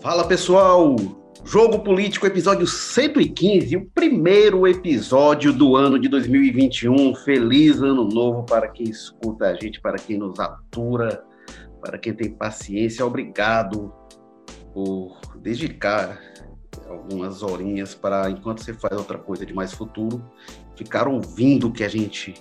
Fala pessoal, Jogo Político, episódio 115, o primeiro episódio do ano de 2021. Feliz ano novo para quem escuta a gente, para quem nos atura, para quem tem paciência. Obrigado por dedicar algumas horinhas para, enquanto você faz outra coisa de mais futuro, ficar ouvindo o que a gente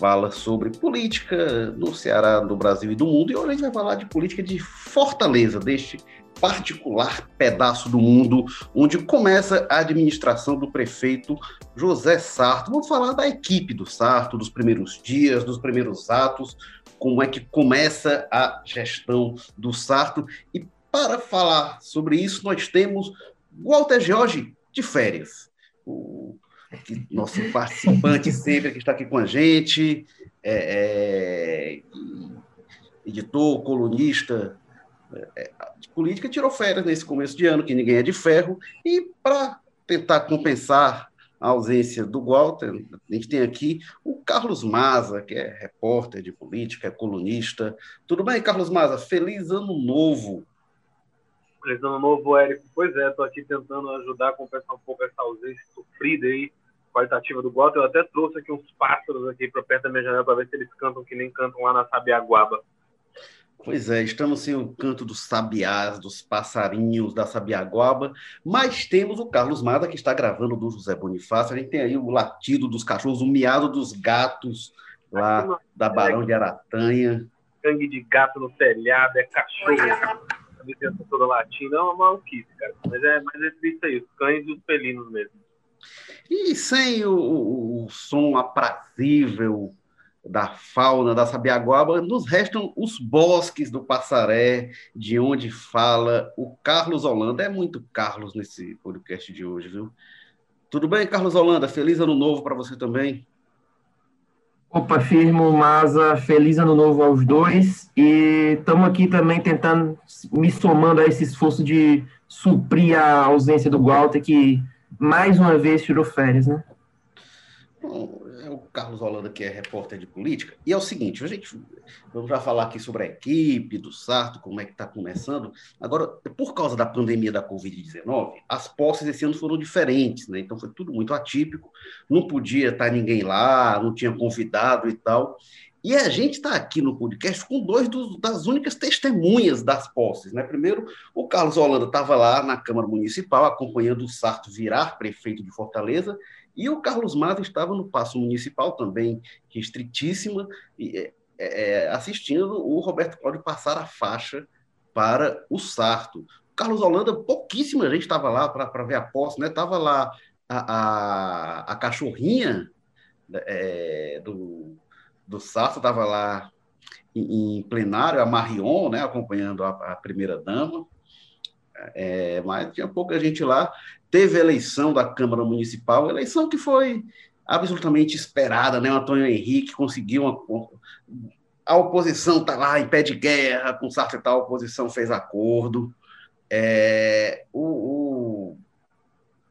fala sobre política no Ceará, no Brasil e do mundo. E hoje a gente vai falar de política de Fortaleza, deste particular pedaço do mundo onde começa a administração do prefeito José Sarto. Vamos falar da equipe do Sarto, dos primeiros dias, dos primeiros atos, como é que começa a gestão do Sarto. E para falar sobre isso, nós temos Walter Jorge de férias. O nosso participante sempre que está aqui com a gente, é, é, editor, colunista é, de política, tirou férias nesse começo de ano, que ninguém é de ferro, e para tentar compensar a ausência do Walter, a gente tem aqui o Carlos Maza, que é repórter de política, é colunista. Tudo bem, Carlos Maza? Feliz ano novo! Feliz ano novo, Érico. Pois é, estou aqui tentando ajudar a compensar um pouco essa ausência sofrida aí, qualitativa do Walter. Eu até trouxe aqui uns pássaros aqui para perto da minha janela para ver se eles cantam que nem cantam lá na Sabiaguaba. Pois é, estamos sem o canto dos sabiás, dos passarinhos, da sabiaguaba, mas temos o Carlos Mada, que está gravando do José Bonifácio. A gente tem aí o latido dos cachorros, o miado dos gatos lá da Barão de Aratanha. Sangue de gato no telhado, é cachorro, a vizinhança toda latina, é uma maluquice, cara. Mas é, mas é isso aí, os cães e os felinos mesmo. E sem o, o, o som aprazível da fauna da Sabiaguaba, nos restam os bosques do Passaré, de onde fala o Carlos Holanda. É muito Carlos nesse podcast de hoje, viu? Tudo bem, Carlos Holanda? Feliz ano novo para você também. Opa, firmo, Maza, feliz ano novo aos dois. E estamos aqui também tentando, me somando a esse esforço de suprir a ausência do Walter, que mais uma vez tirou férias, né? Bom, é o Carlos Holanda, que é repórter de política, e é o seguinte, a gente vamos já falar aqui sobre a equipe do Sarto, como é que está começando. Agora, por causa da pandemia da Covid-19, as posses esse ano foram diferentes, né? Então foi tudo muito atípico, não podia estar ninguém lá, não tinha convidado e tal. E a gente está aqui no podcast com dois dos, das únicas testemunhas das posses. Né? Primeiro, o Carlos Holanda estava lá na Câmara Municipal, acompanhando o Sarto virar prefeito de Fortaleza, e o Carlos Mato estava no Passo Municipal, também restritíssima, é, é, assistindo o Roberto Cláudio passar a faixa para o Sarto. O Carlos Holanda, pouquíssima gente estava lá para ver a posse, né? Estava lá a, a, a cachorrinha é, do, do Sarto, estava lá em, em, plenário, a Marion, né, acompanhando a, a primeira-dama, é, mas tinha pouca gente lá teve eleição da Câmara Municipal, eleição que foi absolutamente esperada, né? O Antônio Henrique conseguiu uma, a oposição está lá em pé de guerra, com Sartre e tal, a oposição fez acordo. É, o, o,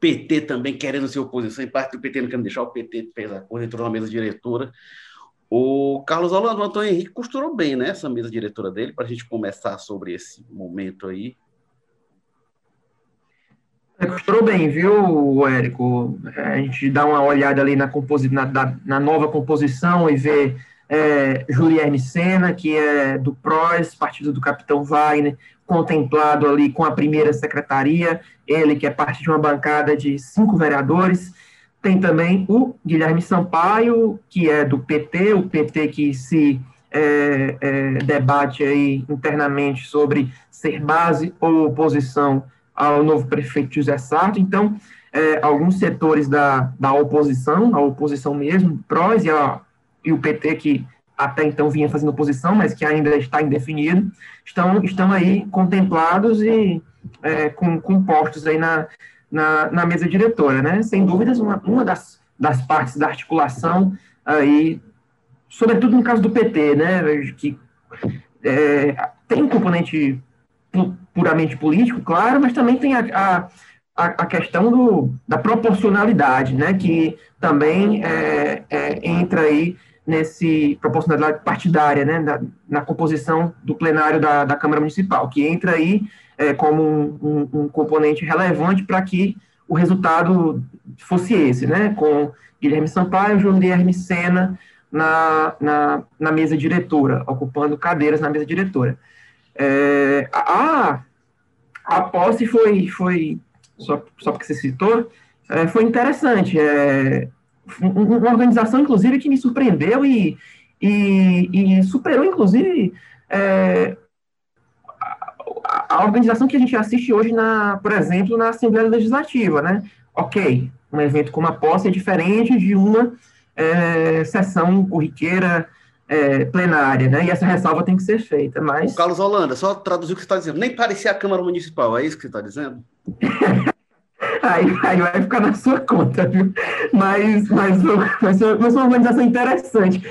PT também querendo ser oposição, em parte do PT não querendo deixar, o PT fez acordo, entrou na mesa diretora. O Carlos Holanda, o Antônio Henrique costurou bem né, essa mesa diretora dele, para a gente começar sobre esse momento aí. Costurou bem, viu, Érico? A gente dá uma olhada ali na, composi na, na nova composição e vê é, Juliane Sena, que é do PROS, partido do Capitão Wagner, contemplado ali com a primeira secretaria, ele que é parte de uma bancada de cinco vereadores. Tem também o Guilherme Sampaio, que é do PT, o PT que se é, é, debate aí internamente sobre ser base ou oposição ao novo prefeito José Sarto. Então, é, alguns setores da, da oposição, a oposição mesmo, PROS e, a, e o PT, que até então vinha fazendo oposição, mas que ainda está indefinido, estão, estão aí contemplados e é, com, com postos aí na, na, na, mesa diretora, né? Sem dúvidas, uma, uma das, das partes da articulação aí, sobretudo no caso do PT, né? Que é, tem um componente puramente político, claro, mas também tem a, a, a questão do, da proporcionalidade, né, que também é, é, entra aí nesse proporcionalidade partidária, né, na, na composição do plenário da, da Câmara Municipal, que entra aí é, como um, um, um componente relevante para que o resultado fosse esse, né? Com Guilherme Sampaio, João Guilherme Sena na, na, na, mesa diretora, ocupando cadeiras na mesa diretora. É, a, a posse foi, foi só, só porque você citou, é, foi interessante. É, uma organização, inclusive, que me surpreendeu e, e, e superou, inclusive, é, a, a, organização que a gente assiste hoje, na, por exemplo, na Assembleia Legislativa, né? Ok, um evento como a posse é diferente de uma é, sessão corriqueira é, plenária, né? E essa ressalva tem que ser feita, mas... O Carlos Holanda, só traduzir o que você está dizendo. Nem parecia a Câmara Municipal, é isso que você está dizendo? aí, aí vai ficar na sua conta, viu? Mas, mas, mas, mas uma organização interessante.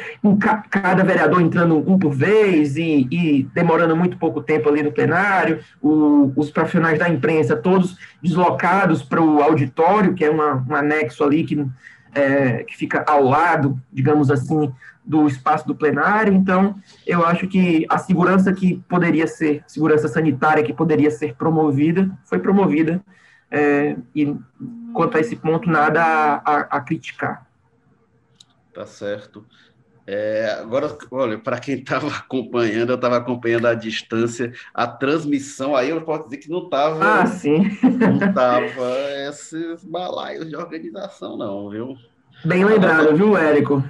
Cada vereador entrando um por vez e, e demorando muito pouco tempo ali no plenário, o, os profissionais da imprensa todos deslocados para o auditório, que é uma, um anexo ali que, é, que fica ao lado, digamos assim, do espaço do plenário, então eu acho que a segurança que poderia ser, segurança sanitária que poderia ser promovida, foi promovida é, e quanto a esse ponto, nada a, a, a criticar. Tá certo. É, agora, olha, para quem estava acompanhando, eu estava acompanhando à distância a transmissão, aí eu posso dizer que não estava. Ah, sim. não estava esses balaios de organização, não, viu? Bem lembrado, viu, Érico?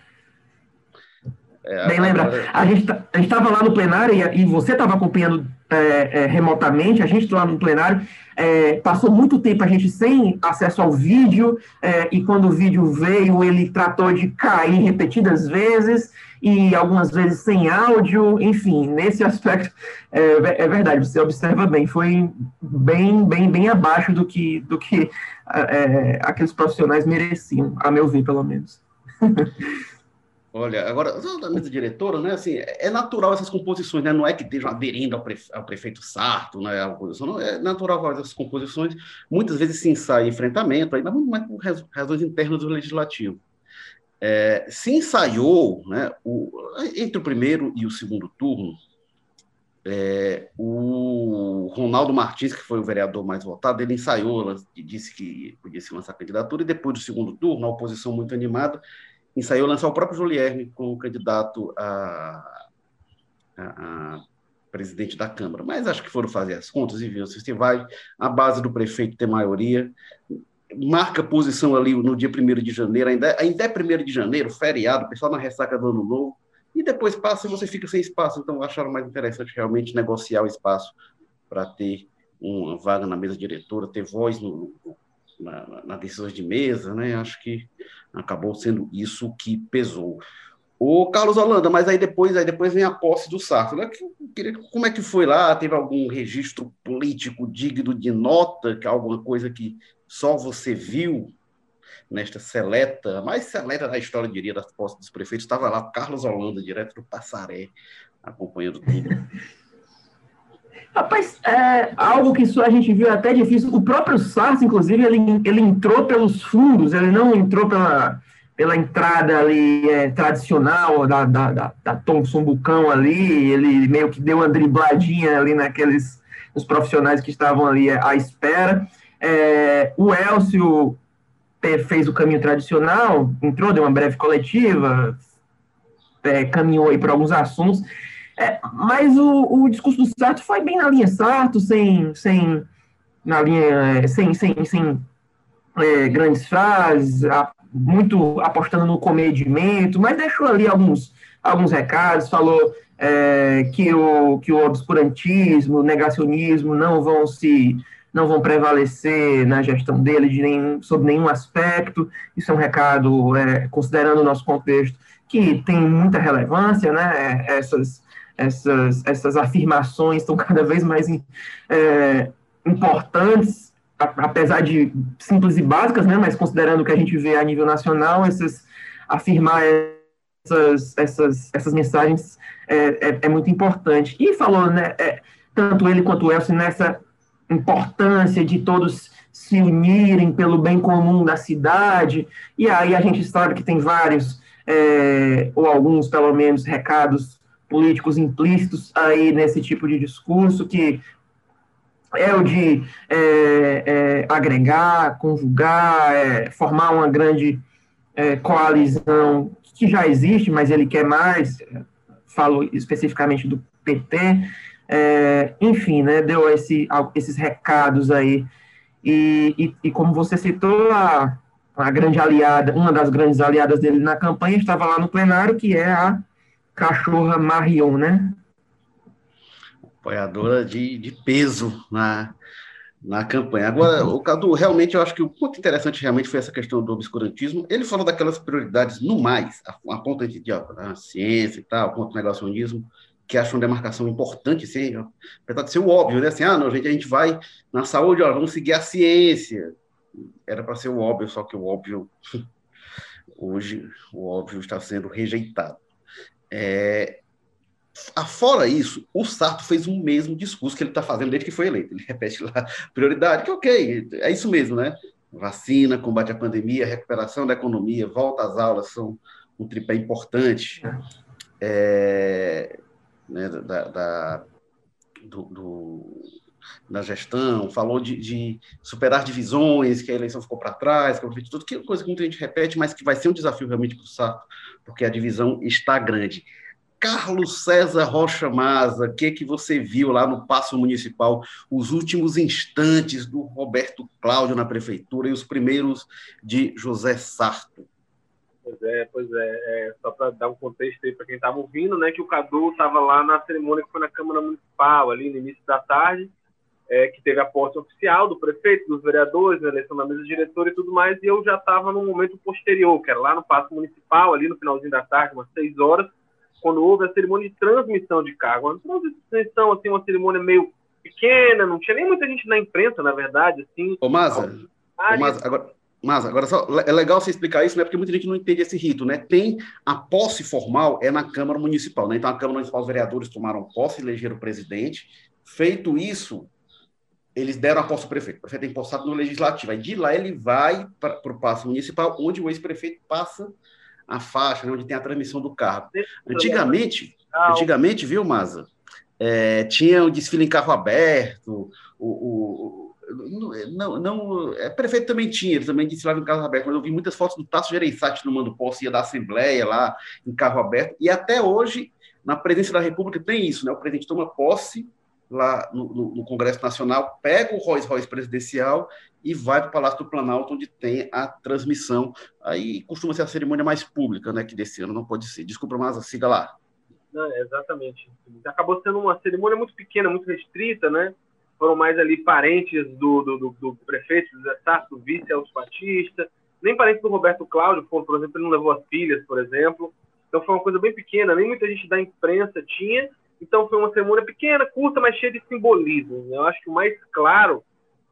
É, Bem lembrado. A gente tá, estava lá no plenário e, e você estava acompanhando é, é, remotamente, a gente lá no plenário, é, passou muito tempo a gente sem acesso ao vídeo, é, e quando o vídeo veio, ele tratou de cair repetidas vezes, e algumas vezes sem áudio, enfim, nesse aspecto, é, é verdade, você observa bem, foi bem, bem, bem abaixo do que, do que é, aqueles profissionais mereciam, a meu ver, pelo menos. Olha, agora, da mesa diretora, né, assim, é natural essas composições, né, não é que estejam aderindo ao, prefe, ao prefeito Sarto, né, a oposição, não, é natural fazer essas composições, muitas vezes se ensaia enfrentamento, ainda mais por razões internas do legislativo. É, se ensaiou, né, o, entre o primeiro e o segundo turno, é, o Ronaldo Martins, que foi o vereador mais votado, ele ensaiou, disse que podia se lançar candidatura, e depois do segundo turno, a oposição muito animada, ensaiou lançar o próprio Julierme como candidato a, a, a, presidente da Câmara. Mas acho que foram fazer as contas e viram se vai a base do prefeito ter maioria, marca posição ali no dia 1 de janeiro, ainda, ainda é 1 de janeiro, feriado, o pessoal na ressaca do ano novo, e depois passa e você fica sem espaço. Então acharam mais interessante realmente negociar o espaço para ter uma vaga na mesa diretora, ter voz no, na, na decisões de mesa, né? Acho que acabou sendo isso que pesou. O Carlos Holanda, mas aí depois, aí depois vem a posse do Sarto. Né? Como é que foi lá? Teve algum registro político digno de nota, que é alguma coisa que só você viu nesta seleta, mais seleta da história, diria, das posses dos prefeitos? Estava lá Carlos Holanda, direto do Passaré, acompanhando tudo. Rapaz, é algo que a gente viu até difícil. O próprio SARS, inclusive, ele, ele entrou pelos fundos, ele não entrou pela, pela entrada ali é, tradicional da, da, da, da Thompson Bucão ali, ele meio que deu uma dribladinha ali naqueles os profissionais que estavam ali à espera. É, o Elcio fez o caminho tradicional, entrou, deu uma breve coletiva, é, caminhou aí para alguns assuntos. É, mas o, o discurso do Sarto foi bem na linha Sarto, sem, sem, na linha, é, sem, sem, sem é, grandes frases, a, muito apostando no comedimento, mas deixou ali alguns, alguns recados, falou é, que, o, que o obscurantismo, o negacionismo não vão se não vão prevalecer na gestão dele de nenhum, sob nenhum aspecto. Isso é um recado, é, considerando o nosso contexto, que tem muita relevância, né? Essas, essas, essas afirmações estão cada vez mais é, importantes, apesar de simples e básicas, né, mas considerando o que a gente vê a nível nacional, essas, afirmar essas, essas, essas mensagens é, é, é muito importante. E falou, né, é, tanto ele quanto o Elcio, nessa importância de todos se unirem pelo bem comum da cidade, e aí a gente sabe que tem vários, é, ou alguns, pelo menos, recados políticos implícitos aí nesse tipo de discurso que é o de é, é, agregar, conjugar, é, formar uma grande é, coalizão que já existe, mas ele quer mais, falo especificamente do PT, é, enfim, né, deu esse, esses recados aí, e, e, e como você citou, a, a grande aliada, uma das grandes aliadas dele na campanha estava lá no plenário, que é a cachorra Marion, né? Apoiadora de, de peso na, na campanha. Agora, o Cadu, realmente, eu acho que o ponto interessante realmente foi essa questão do obscurantismo. Ele falou daquelas prioridades no mais, a, a ponta de, de a ciência e tal, ponto do negacionismo, que acho uma demarcação importante, assim, apesar de ser o óbvio, né? Assim, ah, não, gente, a gente vai na saúde, ó, vamos seguir a ciência. Era para ser o óbvio, só que o óbvio, hoje, o óbvio está sendo rejeitado. É, Fora isso, o Sarto fez o mesmo discurso que ele está fazendo desde que foi eleito. Ele repete lá, prioridade, que ok, é isso mesmo, né? Vacina, combate à pandemia, recuperação da economia, volta às aulas são um tripé importante é, né, da, da do, do, da gestão, falou de, de, superar divisões, que a eleição ficou para trás, que tudo, que é coisa que muita gente repete, mas que vai ser um desafio realmente para o Sarto, porque a divisão está grande. Carlos César Rocha Maza, o que, que você viu lá no Paço Municipal, os últimos instantes do Roberto Cláudio na prefeitura e os primeiros de José Sarto? Pois é, pois é, é só para dar um contexto aí para quem estava ouvindo, né, que o Cadu estava lá na cerimônia que foi na Câmara Municipal, ali no início da tarde, é, que teve a posse oficial do prefeito, dos vereadores, a eleição da mesa diretora e tudo mais, e eu já estava no momento posterior, que era lá no Paço Municipal, ali no finalzinho da tarde, umas seis horas, quando houve a cerimônia de transmissão de cargo. Uma transmissão, assim, uma cerimônia meio pequena, não tinha nem muita gente na imprensa, na verdade, assim. Ô, Maza, ô, Maza agora, Maza, agora só, é legal você explicar isso, né? Porque muita gente não entende esse rito, né? Tem a posse formal é na Câmara Municipal, né? Então a Câmara Municipal, os vereadores tomaram posse, elegeram o presidente. Feito isso, eles deram a posse ao prefeito. O prefeito é empossado no legislativo. Aí de lá ele vai para o passo municipal, onde o ex-prefeito passa a faixa, né, onde tem a transmissão do carro. Antigamente, antigamente, viu, Maza? É, tinha o desfile em carro aberto, o, o, não, não, é, prefeito também tinha, ele também desfilava em carro aberto, mas eu vi muitas fotos do Tasso Gereissati no Mando Posse, ia da Assembleia lá, em carro aberto, e até hoje, na presidência da República, tem isso, né? O presidente toma posse lá no, no, no Congresso Nacional, pega o Rolls Royce presidencial e vai para o Palácio do Planalto, onde tem a transmissão. Aí costuma ser a cerimônia mais pública, né? Que desse ano não pode ser. Desculpa, mas siga lá. Não, exatamente. Acabou sendo uma cerimônia muito pequena, muito restrita, né? Foram mais ali parentes do, do, do, do prefeito José Sarto, do vice Elcio Batista, nem parentes do Roberto Cláudio, por exemplo, ele não levou as filhas, por exemplo. Então foi uma coisa bem pequena, nem muita gente da imprensa tinha, então foi uma cerimônia pequena, curta, mas cheia de simbolismo. Né? Eu acho que o mais claro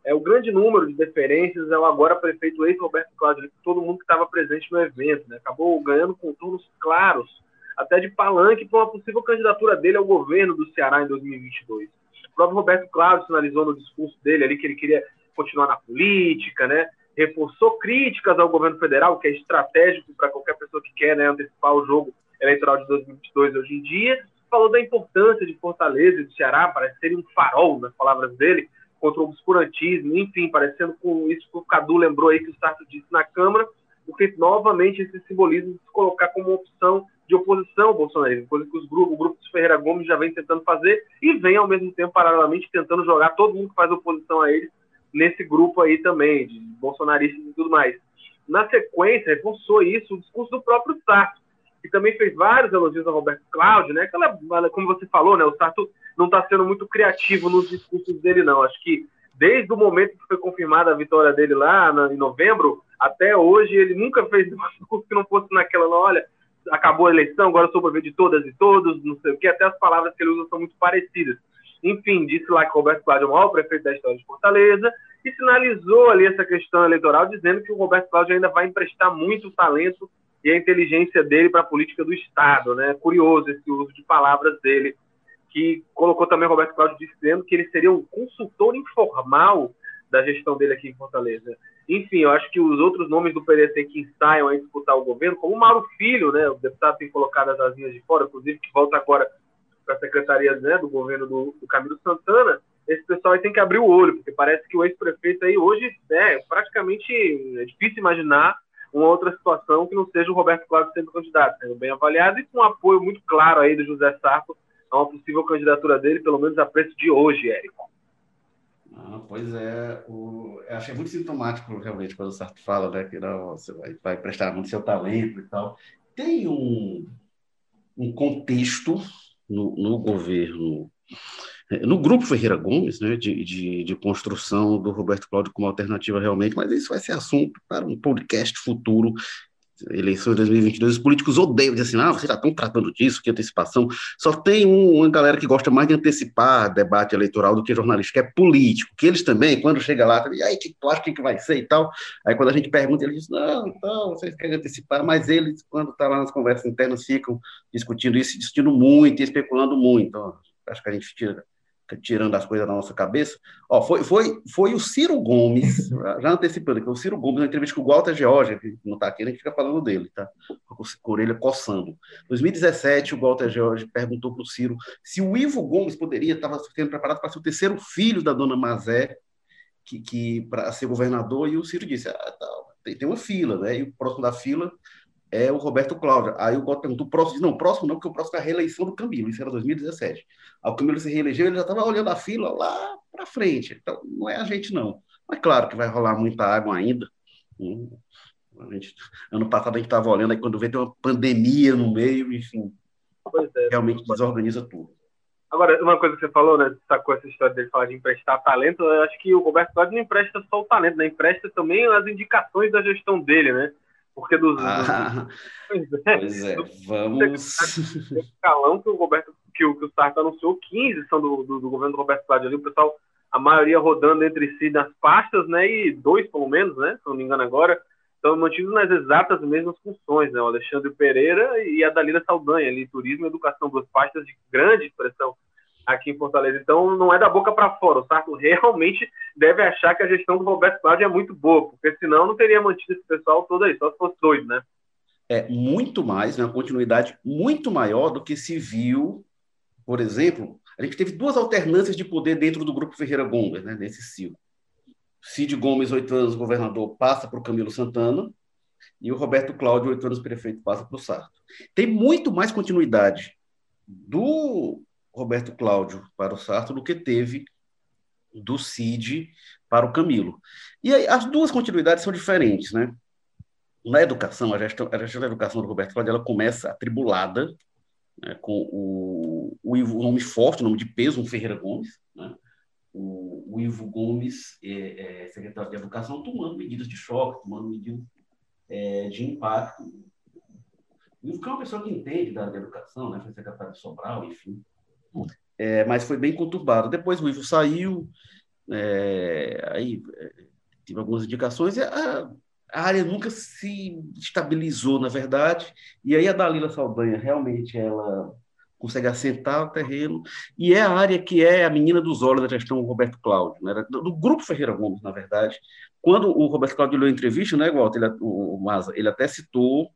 é o grande número de deferências é o agora prefeito ex-Roberto Cláudio, todo mundo que estava presente no evento. Né? Acabou ganhando contornos claros, até de palanque, para uma possível candidatura dele ao governo do Ceará em 2022. O próprio Roberto Cláudio sinalizou no discurso dele ali que ele queria continuar na política, né? reforçou críticas ao governo federal, que é estratégico para qualquer pessoa que quer né, antecipar o jogo eleitoral de 2022 hoje em dia, falou da importância de Fortaleza e do Ceará para serem um farol, nas palavras dele, contra o obscurantismo, enfim, parecendo com isso que o Cadu lembrou aí que o Sarto disse na Câmara, porque novamente esse simbolismo de se colocar como opção de oposição ao bolsonarismo, coisa que os grupos, o grupo Ferreira Gomes já vem tentando fazer e vem ao mesmo tempo, paralelamente, tentando jogar todo mundo que faz oposição a ele nesse grupo aí também, de bolsonaristas e tudo mais. Na sequência, reforçou isso o discurso do próprio Sarto, que também fez vários elogios ao Roberto Cláudio, né? Aquela, como você falou, né? O Sarto não está sendo muito criativo nos discursos dele, não. Acho que desde o momento que foi confirmada a vitória dele lá na, em novembro, até hoje, ele nunca fez um discurso que não fosse naquela, não, olha, acabou a eleição, agora sou para ver de todas e todos, não sei o que, até as palavras que ele usa são muito parecidas. Enfim, disse lá que o Roberto Cláudio é o maior prefeito da história de Fortaleza e sinalizou ali essa questão eleitoral, dizendo que o Roberto Cláudio ainda vai emprestar muito talento e a inteligência dele para a política do Estado. Né? Curioso esse uso de palavras dele, que colocou também Roberto Cláudio dizendo que ele seria um consultor informal da gestão dele aqui em Fortaleza. Enfim, eu acho que os outros nomes do PDT que ensaiam a disputar o governo, como o Mauro Filho, né, o deputado tem colocado as asinhas de fora, inclusive que volta agora para a secretaria né, do governo do, do Camilo Santana, esse pessoal aí tem que abrir o olho, porque parece que o ex-prefeito aí hoje é praticamente é difícil imaginar uma outra situação que não seja o Roberto Cláudio sendo candidato, sendo bem avaliado e com apoio muito claro aí do José Sarto a uma possível candidatura dele, pelo menos a preço de hoje, Érico. Ah, pois é, o, eu achei muito sintomático realmente quando o Sarto fala né, que não, você vai, vai prestar muito seu talento e tal. Tem um, um contexto no, no governo no grupo Ferreira Gomes, né, de, de, de, construção do Roberto Cláudio como alternativa realmente, mas isso vai ser assunto para um podcast futuro eleições de 2022, os políticos odeiam, dizem assim, ah, vocês já estão tratando disso, que antecipação. Só tem uma galera que gosta mais de antecipar debate eleitoral do que jornalista, que é político, que eles também, quando chega lá, e aí, que tu acha que vai ser e tal? Aí quando a gente pergunta, eles dizem, não, então, vocês querem antecipar, mas eles, quando estão tá lá nas conversas internas, ficam discutindo isso, discutindo muito especulando muito. Então, acho que a gente tira tirando as coisas da nossa cabeça. Ó, foi, foi, foi o Ciro Gomes, já antecipando aqui, o Ciro Gomes, na entrevista com o Walter George, que não está aqui, gente fica falando dele, tá? Com a orelha coçando. Em 2017, o Walter George perguntou para o Ciro se o Ivo Gomes poderia, estava sendo preparado para ser o terceiro filho da dona Mazé, que, que para ser governador, e o Ciro disse, ah, tá, tem, tem uma fila, né? E o próximo da fila é o Roberto Cláudio. Aí o Goto perguntou, próximo, não, próximo não, porque o próximo é a reeleição do Camilo, isso era 2017. Aí o Camilo se reelegeu, ele já estava olhando a fila lá para frente. Então, não é a gente, não. Mas claro que vai rolar muita água ainda. Hum, gente, ano passado a gente estava olhando, aí quando vê tem uma pandemia no meio, enfim, é, realmente desorganiza tudo. Agora, uma coisa que você falou, né? Sacou essa história dele falar de emprestar talento. Eu acho que o Roberto Cláudio não empresta só o talento, né? Empresta também as indicações da gestão dele, né? Porque dos. Ah, pois é, é vamos. escalão que o Roberto, que o, que o Sarto anunciou, 15 são do, do, do governo do Roberto Cláudio ali, o pessoal, a maioria rodando entre si nas pastas, né? E dois, pelo menos, né? Se não me engano agora, estão mantidos nas exatas mesmas funções, né? O Alexandre Pereira e a Dalila Saldanha, ali, turismo e educação, duas pastas de grande expressão aqui em Fortaleza. Então, não é da boca para fora. O Sarto realmente deve achar que a gestão do Roberto Cláudio é muito boa, porque senão não teria mantido esse pessoal todo aí, só se fosse doido, né? É muito mais, né, uma continuidade muito maior do que se viu, por exemplo, a gente teve duas alternâncias de poder dentro do grupo Ferreira Gomes, né, nesse ciclo. Cid Gomes, oito anos governador, passa para o Camilo Santana, e o Roberto Cláudio, oito anos prefeito, passa para o Sarto. Tem muito mais continuidade do Roberto Cláudio para o Sarto do que teve do Cid para o Camilo. E aí, as duas continuidades são diferentes, né? Na educação, a gestão, a gestão da educação do Roberto Cláudio ela começa atribulada, né, com o, o, Ivo, o nome forte, o nome de peso, um Ferreira Gomes, né? o, o, Ivo Gomes, é, é, secretário de Educação, tomando medidas de choque, tomando medidas é, de impacto. O Ivo é uma pessoa que entende da, da educação, né? foi secretário de Sobral, enfim. É, mas foi bem conturbado. Depois o Ivo saiu, é, aí é, tive algumas indicações, e a, a, área nunca se estabilizou, na verdade, e aí a Dalila Saldanha realmente ela consegue assentar o terreno, e é a área que é a menina dos olhos da gestão Roberto Cláudio, né? do, do, grupo Ferreira Gomes, na verdade. Quando o Roberto Cláudio deu a entrevista, né, Walter, ele, o, o ele até citou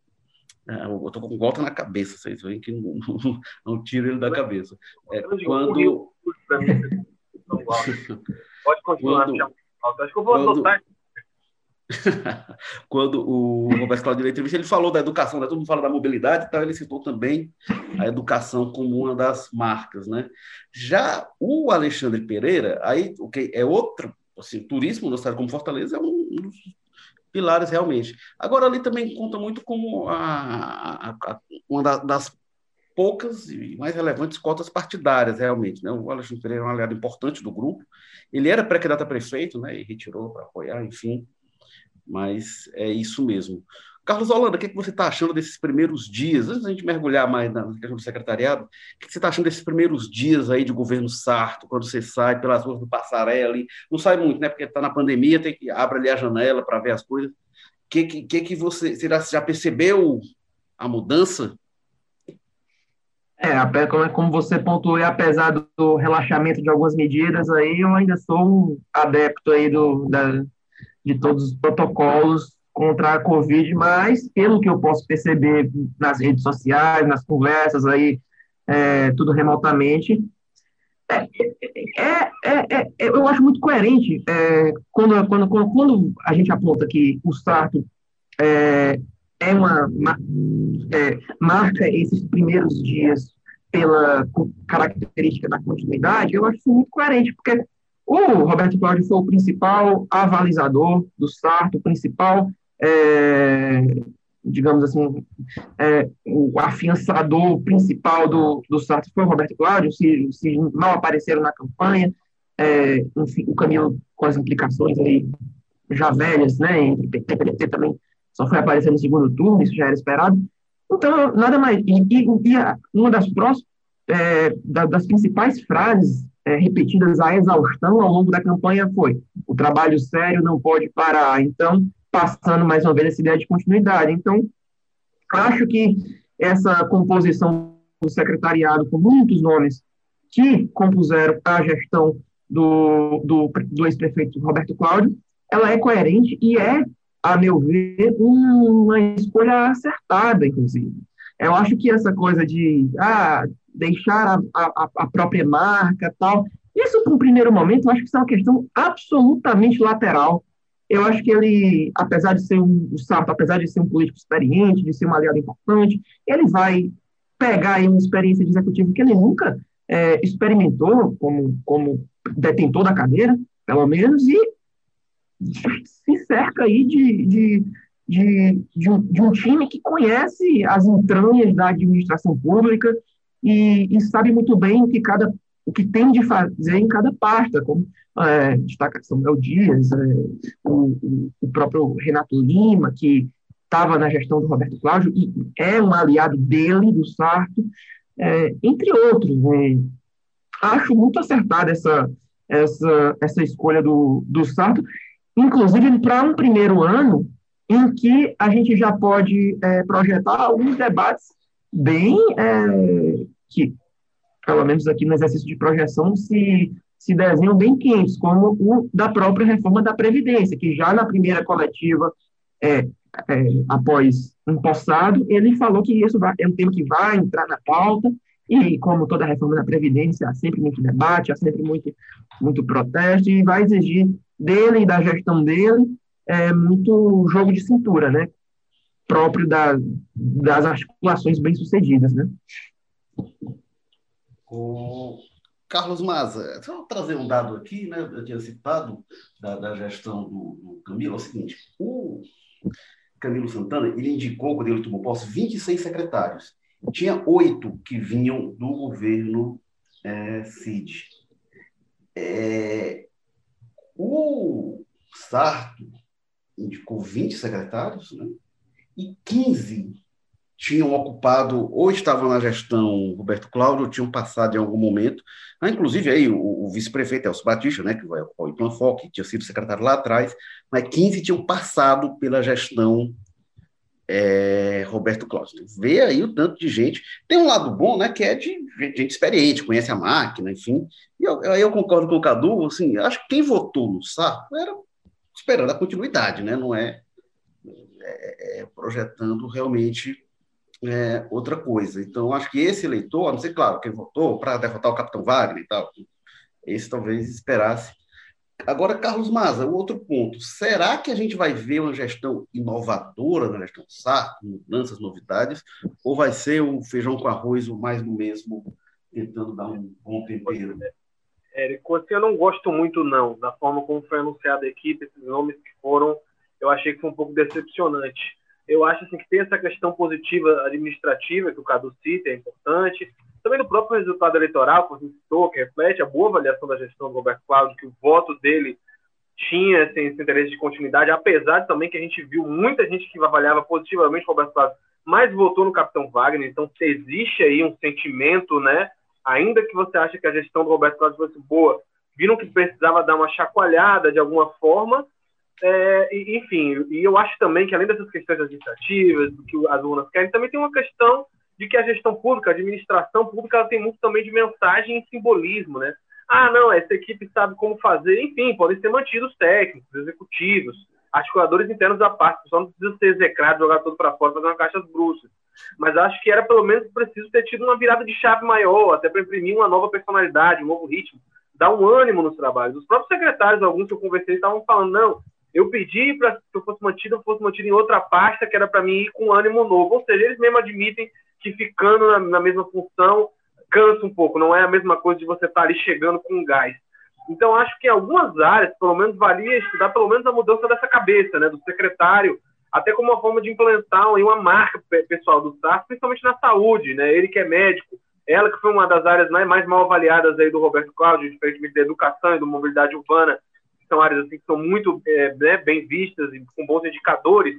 é, eu tô com volta na cabeça, vocês veem que não, não, não tiro ele da cabeça. É, quando... Pode continuar, quando... Acho que eu vou anotar quando o Roberto Claudio deu entrevista, ele falou da educação, né? todo mundo fala da mobilidade, então ele citou também a educação como uma das marcas, né? Já o Alexandre Pereira, aí o que é outro, assim, turismo no estado como Fortaleza é um dos pilares realmente. Agora ali também conta muito como a, a, a, uma das poucas e mais relevantes cotas partidárias realmente. Né? O Alexandre Pereira é um aliado importante do grupo. Ele era pré-candidato a prefeito, né? E retirou para apoiar, enfim. Mas é isso mesmo. Carlos Holanda, o que, é que você está achando desses primeiros dias? Antes da gente mergulhar mais na questão do secretariado, o que, é você está achando desses primeiros dias aí de governo Sarto, quando você sai pelas ruas do Passaré ali? Não sai muito, né? Porque está na pandemia, tem que abrir ali a janela para ver as coisas. O que, que, que você já percebeu a mudança? É, como você pontuou, apesar do relaxamento de algumas medidas aí, eu ainda sou um adepto aí do, da, de todos os protocolos contra a Covid, mas pelo que eu posso perceber nas redes sociais, nas conversas aí, é, tudo remotamente, é, é, é, é, eu acho muito coerente é, quando, quando, quando, a gente aponta que o Sarto é, é uma é, marca esses primeiros dias pela característica da continuidade, eu acho isso muito coerente, porque o Roberto Cláudio foi o principal avalizador do Sarto, o principal, é, digamos assim, é, o afiançador principal do, do Sarto foi o Roberto Cláudio, se, se mal apareceram na campanha, é, enfim, o Camilo com as implicações aí já velhas, né, entre PT e também só foi aparecer no segundo turno, isso já era esperado. Então, nada mais. E, e, e uma das próximas, é, da, das principais frases é, repetidas à exaustão ao longo da campanha foi: o trabalho sério não pode parar. Então, passando mais uma vez essa ideia de continuidade. Então, acho que essa composição do secretariado, com muitos nomes que compuseram a gestão do, do, do ex-prefeito Roberto Cláudio, ela é coerente e é, a meu ver, uma escolha acertada, inclusive. Eu acho que essa coisa de ah, deixar a, a, a própria marca tal. Isso, para um primeiro momento, eu acho que isso é uma questão absolutamente lateral. Eu acho que ele, apesar de ser um, o apesar de ser um político experiente, de ser um aliado importante, ele vai pegar aí uma experiência de executivo que ele nunca é, experimentou como, como detentor da cadeira, pelo menos, e se cerca aí de, de, de, de, um, de um time que conhece as entranhas da administração pública, e, e sabe muito bem o que cada o que tem de fazer em cada pasta, como é, destaca Samuel Dias, é, o, o, próprio Renato Lima, que estava na gestão do Roberto Cláudio e é um aliado dele, do Sarto, é, entre outros. Né? Acho muito acertada essa, essa, essa escolha do, do Sarto, inclusive para um primeiro ano em que a gente já pode é, projetar alguns debates bem é, que, pelo menos aqui no exercício de projeção, se, se desenham bem quentes, como o da própria reforma da Previdência, que já na primeira coletiva, é, é, após empossado, ele falou que isso vai, é um tema que vai entrar na pauta, e como toda reforma da Previdência, há sempre muito debate, há sempre muito, muito protesto, e vai exigir dele e da gestão dele é, muito jogo de cintura, né? próprio da, das articulações bem-sucedidas, né? O Carlos Maza, só trazer um dado aqui, né? Eu tinha citado da, da gestão do, do, Camilo, é o seguinte: o Camilo Santana ele indicou, quando ele tomou posse, 26 secretários. Tinha oito que vinham do governo é, CID. É, o Sarto indicou 20 secretários, né? e 15 tinham ocupado, ou estavam na gestão Roberto Cláudio, ou tinham passado em algum momento. Ah, inclusive, aí, o, o vice-prefeito Elcio Batista, né, que vai ao Planfoc, que tinha sido secretário lá atrás, mas 15 tinham passado pela gestão é, Roberto Cláudio. Vê aí o tanto de gente. Tem um lado bom, né, que é de gente experiente, conhece a máquina, enfim. E eu, aí eu concordo com o Cadu, assim, acho que quem votou no Sarto era esperando a continuidade, né, não é é, é, projetando realmente é, outra coisa. Então, acho que esse eleitor, a não ser, claro, quem votou para derrotar o Capitão Wagner e tal, esse talvez esperasse. Agora, Carlos Maza, o outro ponto. Será que a gente vai ver uma gestão inovadora na gestão Sarto, mudanças, novidades, ou vai ser o feijão com arroz, o mais do mesmo, tentando dar um bom tempero? Érico, assim, eu não gosto muito, não, da forma como foi anunciada a equipe, esses nomes que foram eu achei que foi um pouco decepcionante. Eu acho assim, que tem essa questão positiva administrativa, que o Cadu cita, é importante. Também no próprio resultado eleitoral, como você citou, que reflete a boa avaliação da gestão do Roberto Cláudio, que o voto dele tinha assim, esse interesse de continuidade, apesar de também que a gente viu muita gente que avaliava positivamente o Roberto Cláudio, mas votou no Capitão Wagner. Então, existe aí um sentimento, né? Ainda que você ache que a gestão do Roberto Cláudio fosse boa, viram que precisava dar uma chacoalhada de alguma forma, é, enfim, e eu acho também que além dessas questões administrativas, do que as urnas querem, também tem uma questão de que a gestão pública, a administração pública, ela tem muito também de mensagem e simbolismo, né? Ah, não, essa equipe sabe como fazer, enfim, podem ser mantidos técnicos, executivos, articuladores internos da parte, só não precisa ser execrado, jogar tudo para fora, fazer uma caixa bruxas. mas acho que era pelo menos preciso ter tido uma virada de chave maior, até para imprimir uma nova personalidade, um novo ritmo, dar um ânimo nos trabalhos. Os próprios secretários, alguns que eu conversei, estavam falando, não, eu pedi para que eu fosse mantido, eu fosse mantido em outra pasta, que era para mim ir com ânimo novo. Ou seja, eles mesmo admitem que ficando na, na mesma função cansa um pouco, não é a mesma coisa de você estar tá ali chegando com gás. Então, acho que em algumas áreas, pelo menos, valia estudar pelo menos a mudança dessa cabeça, né, do secretário, até como uma forma de implantar uma marca pessoal do SARS, principalmente na saúde, né, ele que é médico, ela que foi uma das áreas mais, mais mal avaliadas aí do Roberto Cláudio, diferentemente da educação e da mobilidade urbana, são áreas assim, que são muito é, né, bem vistas e com bons indicadores,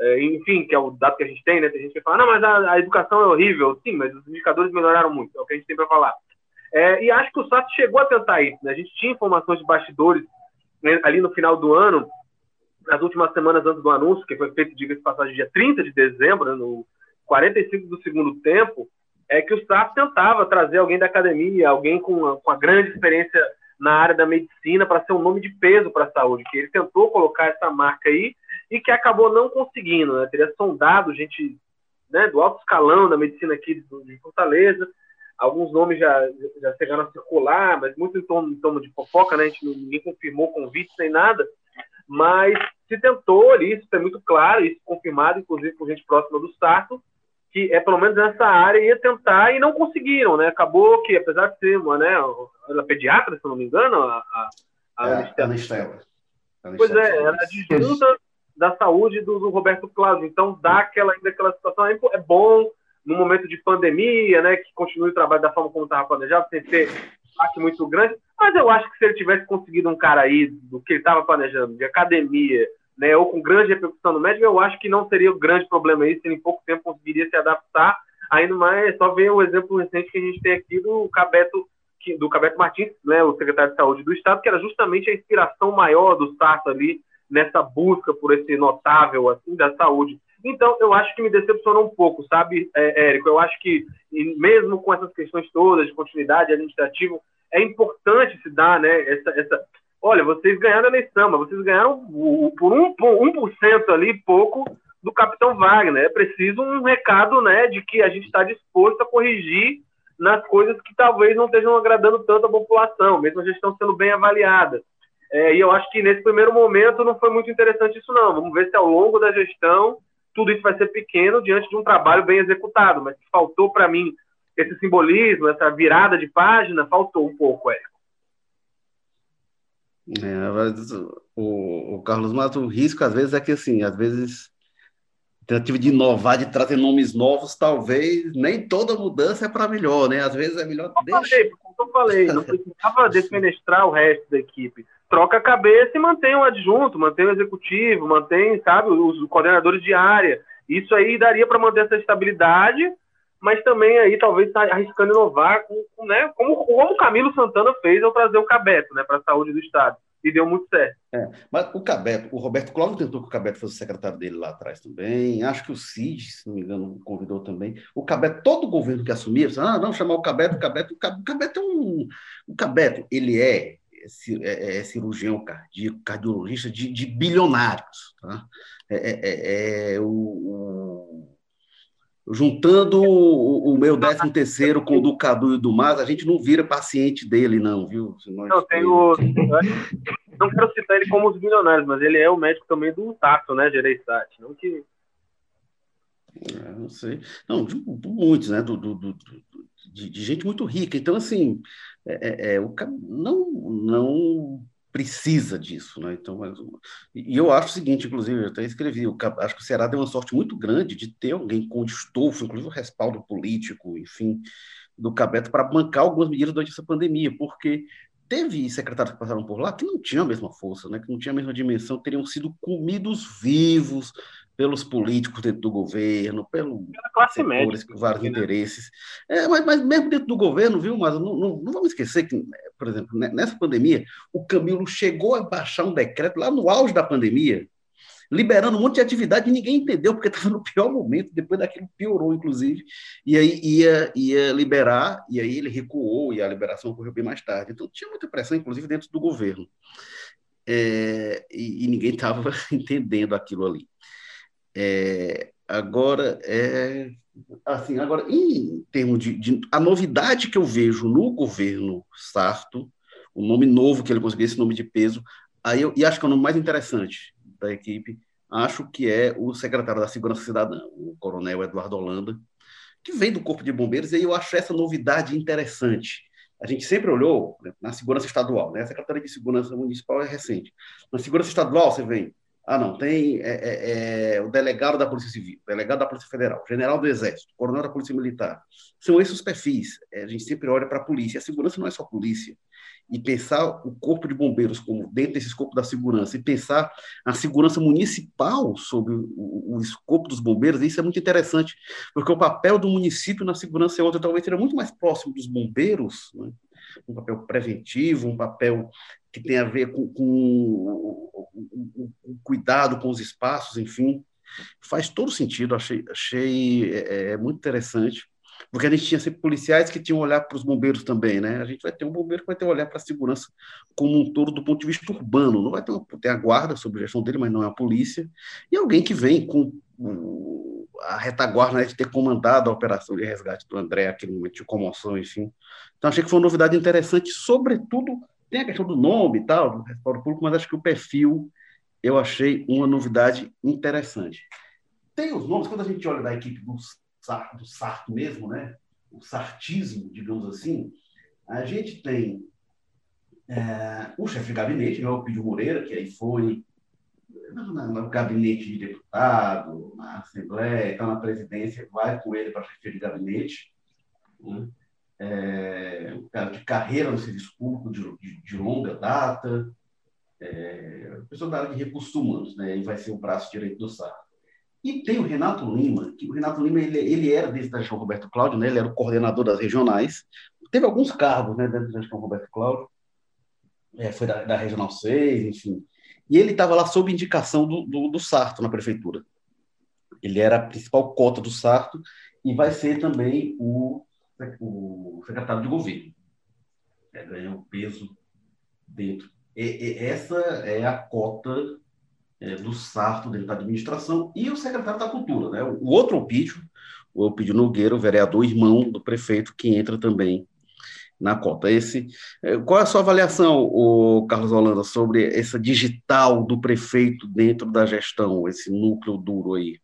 é, enfim, que é o dado que a gente tem, né? Tem gente que fala, não, mas a, a, educação é horrível. Sim, mas os indicadores melhoraram muito, é o que a gente tem para falar. É, e acho que o SAT chegou a tentar isso, né? A gente tinha informações de bastidores né, ali no final do ano, nas últimas semanas antes do anúncio, que foi feito, diga-se passagem, dia 30 de dezembro, né, no 45 do segundo tempo, é que o SAF tentava trazer alguém da academia, alguém com com uma grande experiência na área da medicina para ser um nome de peso para a saúde, que ele tentou colocar essa marca aí e que acabou não conseguindo, né? Teria sondado gente né, do alto escalão da medicina aqui de, Fortaleza, alguns nomes já, já chegaram a circular, mas muito em torno, em torno de fofoca, né? A gente ninguém confirmou convite nem nada, mas se tentou ali, isso é muito claro, isso confirmado, inclusive por gente próxima do Sarto, que é pelo menos nessa área ia tentar e não conseguiram, né? Acabou que, apesar de ser uma, né, ela é pediatra, se não me engano, a, a, a é, Anistela. Pois é, ela é adjunta da saúde do, do Roberto Cláudio. Então dá aquela, ainda aquela situação. É bom no momento de pandemia, né? Que continue o trabalho da forma como estava planejado, sem ter impacto muito grande. Mas eu acho que se ele tivesse conseguido um cara aí do que ele estava planejando, de academia, né, ou com grande repercussão no médico, eu acho que não seria o grande problema isso, ele em pouco tempo conseguiria se adaptar. Ainda mais, só ver o exemplo recente que a gente tem aqui do Cabeto, do Cabeto Martins, né, o secretário de Saúde do Estado, que era justamente a inspiração maior do Sarto ali nessa busca por esse notável assim da saúde. Então, eu acho que me decepcionou um pouco, sabe, é, Érico? Eu acho que, mesmo com essas questões todas de continuidade administrativa, é importante se dar né, essa, essa. Olha, vocês ganharam a eleição, mas vocês ganharam por 1%, 1 ali, pouco, do capitão Wagner. É preciso um recado né, de que a gente está disposto a corrigir nas coisas que talvez não estejam agradando tanto a população, mesmo a gestão sendo bem avaliada. É, e eu acho que nesse primeiro momento não foi muito interessante isso, não. Vamos ver se ao longo da gestão tudo isso vai ser pequeno diante de um trabalho bem executado. Mas faltou para mim esse simbolismo, essa virada de página, faltou um pouco, Érico. É, o, o, Carlos Mato, o risco às vezes é que assim, às vezes tentativa de inovar, de trazer nomes novos, talvez nem toda mudança é para melhor, né? Às vezes é melhor. Como deixa... falei, como eu falei, não precisava defenestrar o resto da equipe troca a cabeça e mantém o adjunto, mantém o executivo, mantém, sabe, os coordenadores de área. Isso aí daria para manter essa estabilidade, mas também aí talvez está arriscando inovar, com, né, como, como o Camilo Santana fez ao trazer o Cabeto né, para a saúde do Estado. E deu muito certo. É, mas o Cabeto, o Roberto Cláudio tentou que o Cabeto fosse secretário dele lá atrás também. Acho que o Cid, se não me engano, convidou também. O Cabeto, todo o governo que assumia, ah, não, chamar o Cabeto, o Cabeto, o Cabeto é um. O Cabeto, ele é é, é cirurgião cardíaco, cardiologista de, de bilionários. Tá? É, é, é, é o, o, juntando o, o meu décimo terceiro com o do Cadu e do Mas, a gente não vira paciente dele, não, viu? Nós não, tem o, não quero citar ele como os bilionários, mas ele é o médico também do Tato, né, Gereissat. Não que. não sei. Não, de, de muitos, né? Do, do, do de, de, gente muito rica. Então, assim, é, é, é, o, não, não precisa disso, né? Então, mas, e eu acho o seguinte, inclusive, eu até escrevi, eu acho que o Ceará deu uma sorte muito grande de ter alguém com estofo, inclusive o respaldo político, enfim, do Cabeto para bancar algumas medidas durante essa pandemia, porque teve secretários que passaram por lá que não tinham a mesma força, né? Que não tinham a mesma dimensão, teriam sido comidos vivos pelos políticos dentro do governo, pelo classe por vários né? interesses. É, mas, mas, mesmo dentro do governo, viu, mas não, não, não, vamos esquecer que, por exemplo, nessa pandemia, o Camilo chegou a baixar um decreto lá no auge da pandemia, liberando um monte de atividade e ninguém entendeu, porque estava no pior momento, depois daquilo piorou, inclusive, e aí ia, ia liberar, e aí ele recuou, e a liberação ocorreu bem mais tarde. Então tinha muita pressão, inclusive, dentro do governo. É, e, e ninguém estava entendendo aquilo ali. É, Agora, é, assim, agora, em termos de, de, A novidade que eu vejo no governo Sarto, o nome novo que ele conseguiu, esse nome de peso, aí eu, e acho que é o nome mais interessante da equipe, acho que é o secretário da Segurança Cidadã, o coronel Eduardo Holanda, que vem do Corpo de Bombeiros, e eu acho essa novidade interessante. A gente sempre olhou né, na segurança estadual, né? a Secretaria de Segurança Municipal é recente. Na segurança estadual, você vem ah, não, tem é, é, é, o delegado da Polícia Civil, o delegado da Polícia Federal, general do Exército, coronel da Polícia Militar. São esses os perfis. É, a gente sempre olha para a polícia. A segurança não é só polícia. E pensar o corpo de bombeiros como dentro desse escopo da segurança, e pensar a segurança municipal sobre o, o escopo dos bombeiros, isso é muito interessante, porque o papel do município na segurança é outro, talvez seja muito mais próximo dos bombeiros, né? Um papel preventivo, um papel que tem a ver com, com o, cuidado com os espaços, enfim, faz todo sentido, achei, achei é, é, muito interessante, porque a gente tinha sempre policiais que tinham olhar para os bombeiros também, né? A gente vai ter um bombeiro que vai ter olhar para a segurança como um todo do ponto de vista urbano, não vai ter, uma, tem a guarda sobre a gestão dele, mas não é a polícia, e alguém que vem com a retaguarda né, de ter comandado a operação de resgate do André, aquele momento de comoção, enfim. Então, achei que foi uma novidade interessante, sobretudo tem a questão do nome e tal, do respaldo público, mas acho que o perfil eu achei uma novidade interessante. Tem os nomes, quando a gente olha da equipe do Sarto, do Sarto mesmo, né? o sartismo, digamos assim, a gente tem é, o chefe de gabinete, né, o Pídio Moreira, que aí foi no gabinete de deputado, na Assembleia, está na presidência, vai com ele para a chefia de gabinete. Né? é, um cara de carreira no serviço público de, de, de longa data, é, pessoa da área de recursos humanos, né? E vai ser o braço direito do SAR. E tem o Renato Lima, que o Renato Lima ele, ele era desde a gestão Roberto Cláudio, né? Ele era o coordenador das regionais. Teve alguns cargos, né, dentro da gestão Roberto Cláudio. É, foi da, da Regional 6, enfim. E ele estava lá sob indicação do, do, do Sarto na prefeitura. Ele era a principal cota do Sarto e vai ser também o o secretário de governo. É, ganha um peso dentro. E, e, essa é a cota é, do Sarto dentro da administração e o secretário da Cultura. Né? O outro Opídio, o Opídio Nogueira, o vereador irmão do prefeito, que entra também na cota. Esse, é, qual é a sua avaliação, o Carlos Holanda, sobre essa digital do prefeito dentro da gestão, esse núcleo duro aí?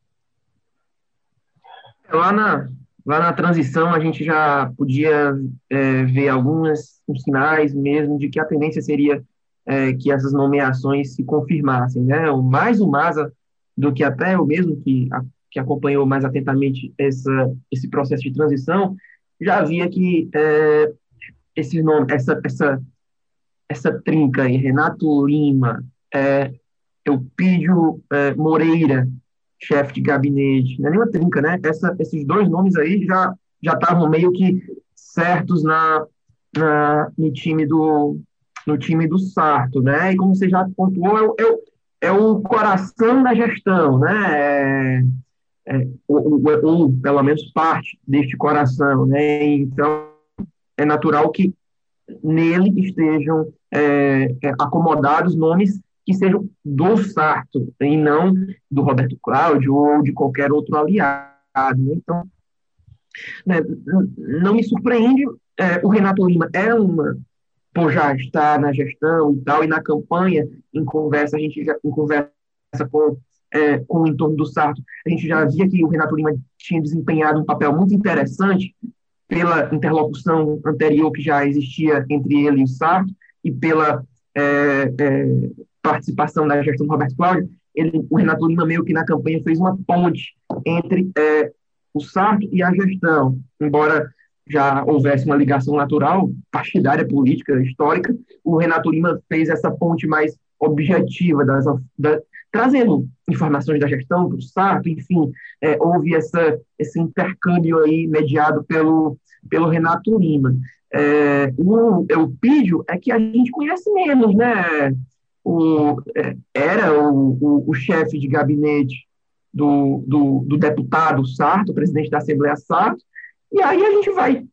Lá na, Lá na transição, a gente já podia é, ver alguns sinais mesmo de que a tendência seria é, que essas nomeações se confirmassem. Né? Mais o Maza do que até o mesmo que, a, que acompanhou mais atentamente essa, esse processo de transição, já via que é, esse nome, essa, essa, essa trinca aí, Renato Lima, é, Eupídio é, Moreira chefe de gabinete, não é nenhuma trinca, né? Essa, esses dois nomes aí já já estavam meio que certos na, na, no time do no time do Sarto, né? E como você já pontuou, é, o, é, é o coração da gestão, né? É, é, ou, ou, pelo menos parte deste coração, né? Então é natural que nele estejam é, é acomodados nomes que sejam do Sarto e não do Roberto Cláudio ou de qualquer outro aliado. Né? Então, né, não me surpreende, é, o Renato Lima é uma, por já estar na gestão e tal, e na campanha, em conversa, a gente já, em conversa com, é, com o entorno do Sarto, a gente já via que o Renato Lima tinha desempenhado um papel muito interessante pela interlocução anterior que já existia entre ele e o Sarto, e pela é, é, participação da gestão do Roberto Cláudio, ele, o Renato Lima meio que na campanha fez uma ponte entre é, o Sarto e a gestão, embora já houvesse uma ligação natural, partidária, política, histórica, o Renato Lima fez essa ponte mais objetiva, das, da, trazendo informações da gestão para o Sarto, enfim, é, houve essa, esse intercâmbio aí mediado pelo, pelo Renato Lima. É, o Eupídio é que a gente conhece menos, né? o, é, era o, o, o chefe de gabinete do, do, do, deputado Sarto, presidente da Assembleia Sarto, e aí a gente vai,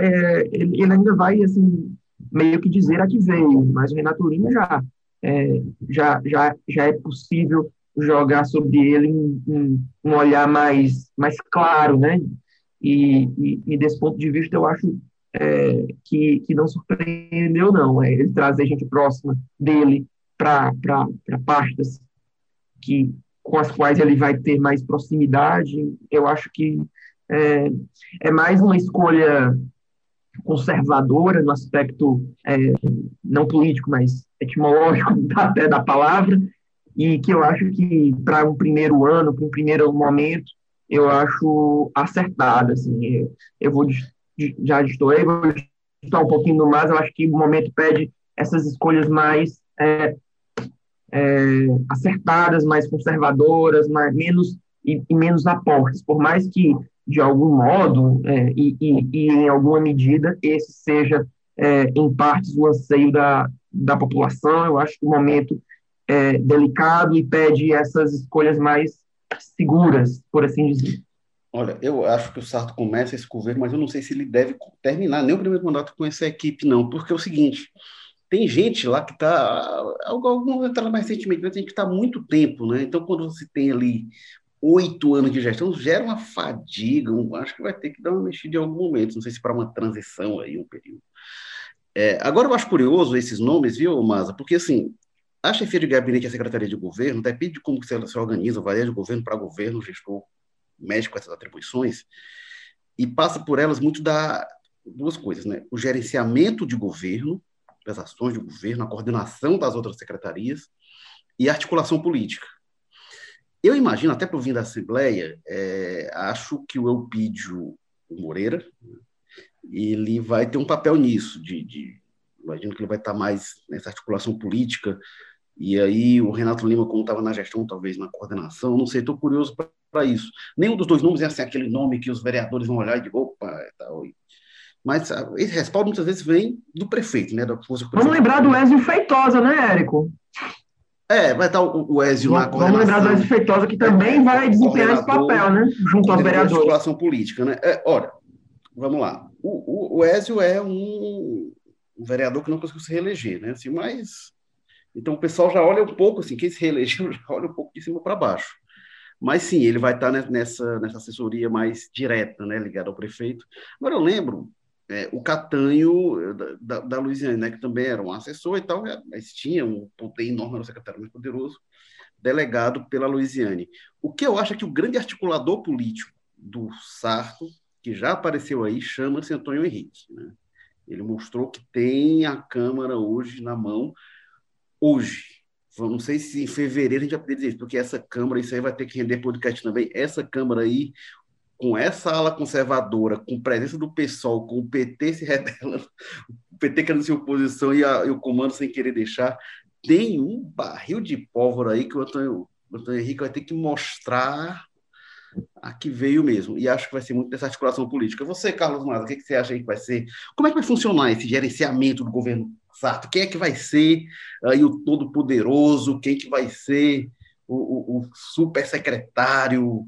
é, ele, ainda vai, assim, meio que dizer a que veio, mas o Renato Lima já, é, já, já, já é possível jogar sobre ele um, um, olhar mais, mais claro, né? E, e, e, desse ponto de vista, eu acho é, que, que não surpreendeu, não. É, ele trazer gente próxima dele para pastas que, com as quais ele vai ter mais proximidade, eu acho que é, é mais uma escolha conservadora no aspecto é, não político, mas etimológico até da palavra, e que eu acho que para um primeiro ano, para um primeiro momento, eu acho acertada. Assim, eu, eu vou já estou aí, vou estar um pouquinho mais. Eu acho que o momento pede essas escolhas mais é, é, acertadas, mais conservadoras, mais, menos e, e, menos aportes. Por mais que de algum modo é, e, e, e, em alguma medida esse seja é, em partes o anseio da, da população. Eu acho que o momento é delicado e pede essas escolhas mais seguras, por assim dizer. Olha, eu acho que o Sarto começa esse governo, mas eu não sei se ele deve terminar nem o primeiro mandato com essa equipe, não, porque é o seguinte: tem gente lá que está, alguns entraram mais recentemente, mas tem gente que está muito tempo, né? Então, quando você tem ali oito anos de gestão, gera uma fadiga, um, acho que vai ter que dar uma mexida em algum momento, não sei se para uma transição aí, um período. É, agora, eu acho curioso esses nomes, viu, Maza? Porque, assim, a chefia de gabinete e a secretaria de governo, depende de como se, se organiza, varia de governo para governo, o gestor com essas atribuições, e passa por elas muito da duas coisas, né? O gerenciamento de governo, das ações de governo, a coordenação das outras secretarias e a articulação política. Eu imagino, até por vir da Assembleia, é, acho que o Eupídio Moreira, ele vai ter um papel nisso, de, de imagino que ele vai estar mais nessa articulação política, e aí o Renato Lima, como estava na gestão, talvez na coordenação, não sei, estou curioso para isso. Nenhum dos dois nomes é assim, aquele nome que os vereadores vão olhar e dizer, opa, é tal. Mas ah, esse respaldo muitas vezes vem do prefeito, né? Da força Vamos lembrar do Ezio Feitosa, né, Érico? É, vai estar o, o Ezio na coordenação. Vamos lembrar do Ezio Feitosa, que também vai desempenhar esse papel, né? Junto aos vereadores. articulação política, né? É, olha, vamos lá. O, o, o é um, um vereador que não conseguiu se reeleger, né? Assim, mas então o pessoal já olha um pouco, assim, quem se reelegeu já olha um pouco de cima para baixo. Mas sim, ele vai estar nessa, nessa assessoria mais direta, né, ligada ao prefeito. Agora eu lembro é, o Catanho eh, da, da, Luiziane, né, que também era um assessor e tal, é, mas tinha um poder enorme no secretário mais poderoso, delegado pela Luiziane. O que eu acho é que o grande articulador político do Sarto, que já apareceu aí, chama-se Antônio Henrique. Né? Ele mostrou que tem a Câmara hoje na mão hoje. Não sei se em fevereiro a gente vai poder dizer isso, porque essa Câmara, isso aí vai ter que render podcast também. Essa Câmara aí, com essa ala conservadora, com presença do PSOL, com o PT se rebelando, o PT querendo ser oposição e, a, e, o comando sem querer deixar, tem um barril de pólvora aí que o Antônio, o Antônio Henrique vai ter que mostrar a que veio mesmo. E acho que vai ser muito dessa articulação política. Você, Carlos Maza, o que, que você acha aí que vai ser? Como é que vai funcionar esse gerenciamento do governo Sarto? Quem é que vai ser aí o todo-poderoso? Quem que vai ser o, o, o super secretário?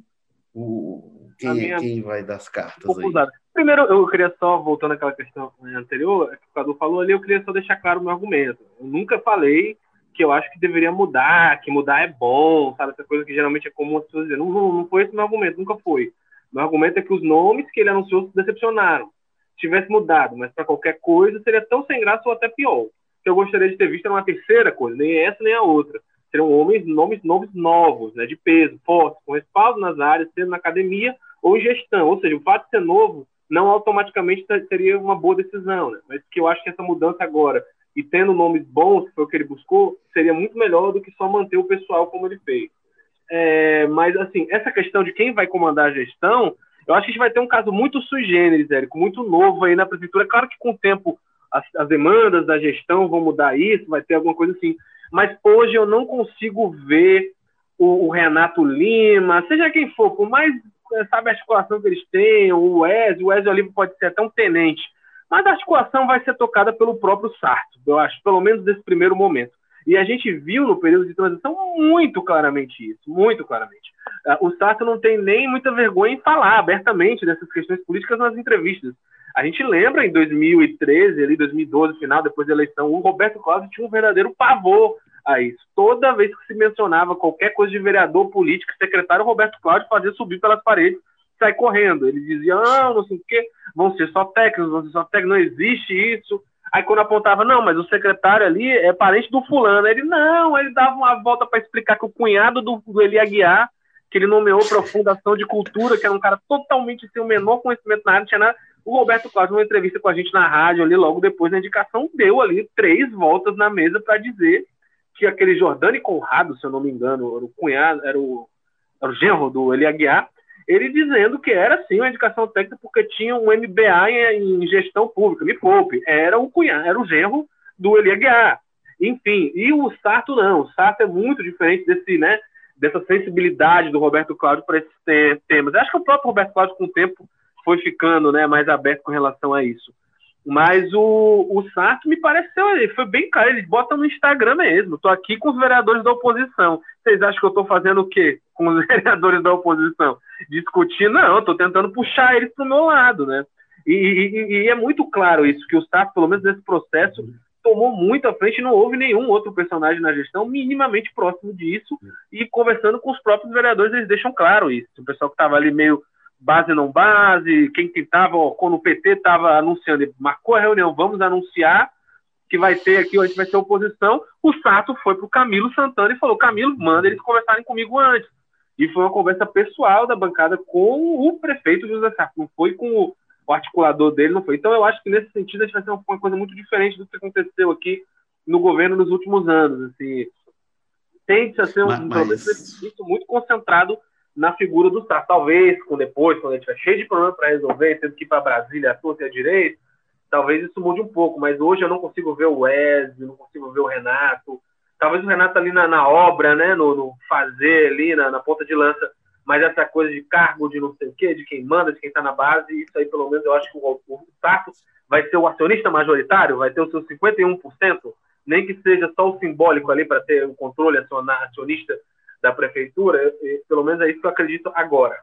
O, quem, minha... quem vai dar as cartas aí? Primeiro, eu queria só, voltando àquela questão anterior, que o Cadu falou ali, eu queria só deixar claro o meu argumento. Eu nunca falei que eu acho que deveria mudar, que mudar é bom, sabe? Essa coisa que geralmente é comum as pessoas dizerem. Não, não, foi esse meu argumento, nunca foi. Meu argumento é que os nomes que ele anunciou se decepcionaram. Se tivesse mudado, mas para qualquer coisa, seria tão sem graça ou até pior. Que eu gostaria de ter visto uma terceira coisa, nem essa nem a outra. Seriam homens, nomes, nomes novos, né, de peso, fortes, com respaldo nas áreas, sendo na academia ou em gestão. Ou seja, o fato de ser novo não automaticamente seria uma boa decisão. Né? Mas que eu acho que essa mudança agora e tendo nomes bons, que foi o que ele buscou, seria muito melhor do que só manter o pessoal como ele fez. É, mas, assim, essa questão de quem vai comandar a gestão, eu acho que a gente vai ter um caso muito sui generis, Érico, muito novo aí na prefeitura. É claro que com o tempo as, as, demandas da gestão vão mudar isso, vai ter alguma coisa assim. Mas hoje eu não consigo ver o, o Renato Lima, seja quem for, por mais sabe a articulação que eles têm, o Wes, o Wes Olivo pode ser até um tenente, mas a articulação vai ser tocada pelo próprio Sarto, eu acho, pelo menos nesse primeiro momento. E a gente viu no período de transição muito claramente isso, muito claramente. Ah, o Sarto não tem nem muita vergonha em falar abertamente dessas questões políticas nas entrevistas. A gente lembra em 2013, ali 2012, final, depois da eleição, o Roberto Cláudio tinha um verdadeiro pavor a isso. Toda vez que se mencionava qualquer coisa de vereador político, secretário Roberto Cláudio fazia subir pelas paredes, sai correndo. Ele dizia, não, não sei o quê, vão ser só técnicos, vão ser só técnicos, não existe isso. Aí quando apontava, não, mas o secretário ali é parente do fulano. Ele, não, ele dava uma volta para explicar que o cunhado do, do Eli Aguiar, que ele nomeou para a Fundação de Cultura, que era um cara totalmente sem o menor conhecimento na área, tinha nada. O Roberto Cláudio, numa entrevista com a gente na rádio, ali logo depois da indicação, deu ali três voltas na mesa para dizer que aquele Jordani Conrado, se eu não me engano, era o cunhado, era o, era o genro do Eli Aguiar, ele dizendo que era sim uma indicação técnica porque tinha um MBA em, em gestão pública, me poupe, era o cunhado, era o genro do Eli Aguiar. Enfim, e o Sarto não, o Sarto é muito diferente desse, né, dessa sensibilidade do Roberto Cláudio para esses temas. Acho que o próprio Roberto Cláudio, com o tempo, foi ficando né, mais aberto com relação a isso. Mas o, o Sarto me pareceu, ele foi bem claro, ele bota no Instagram mesmo. Estou aqui com os vereadores da oposição. Vocês acham que eu estou fazendo o quê com os vereadores da oposição? Discutir? Não, estou tentando puxar eles para o meu lado, né? E, e, e, é muito claro isso, que o Sarto, pelo menos nesse processo, tomou muito à frente, não houve nenhum outro personagem na gestão minimamente próximo disso, e conversando com os próprios vereadores, eles deixam claro isso. O pessoal que estava ali meio base não base, quem estava, quando o PT estava anunciando, ele marcou a reunião, vamos anunciar que vai ter aqui, a gente vai ter oposição, o Sato foi para o Camilo Santana e falou, Camilo, manda eles conversarem comigo antes. E foi uma conversa pessoal da bancada com o prefeito José Sato, não foi com o, articulador dele, não foi. Então eu acho que nesse sentido a gente vai ter uma coisa muito diferente do que aconteceu aqui no governo nos últimos anos. Assim, tende a ser um mas... muito concentrado na figura do Sarto. Talvez, com depois, quando a gente tiver cheio de problemas para resolver, tendo que ir para Brasília, a torta e a direita, talvez isso mude um pouco. Mas hoje eu não consigo ver o Wesley, não consigo ver o Renato. Talvez o Renato ali na, na obra, né, no, no fazer ali, na, na, ponta de lança. Mas essa coisa de cargo, de não sei o quê, de quem manda, de quem está na base, isso aí, pelo menos, eu acho que o, o vai ser o acionista majoritário, vai ter o seu 51%, nem que seja só o simbólico ali para ter o controle acionista da prefeitura, pelo menos é isso que eu acredito agora.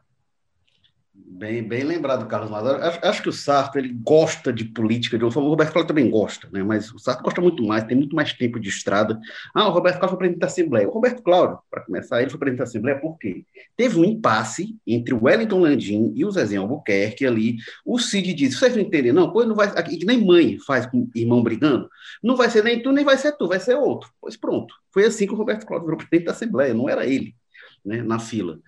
Bem, bem lembrado, Carlos Mazar. Acho, acho, que o Sarto ele gosta de política, de... o Roberto Cláudio também gosta, né? mas o Sarto gosta muito mais, tem muito mais tempo de estrada. Ah, o Roberto Cláudio foi presidente da Assembleia. O Roberto Cláudio, para começar, ele foi presidente da Assembleia por quê? Teve um impasse entre o Wellington Landim e o Zezinho Albuquerque ali. O Cid disse: vocês não entendem, não? Pois não vai. Aqui, nem mãe faz com irmão brigando. Não vai ser nem tu, nem vai ser tu, vai ser outro. Pois pronto. Foi assim que o Roberto Cláudio virou presidente da Assembleia, não era ele, né, na fila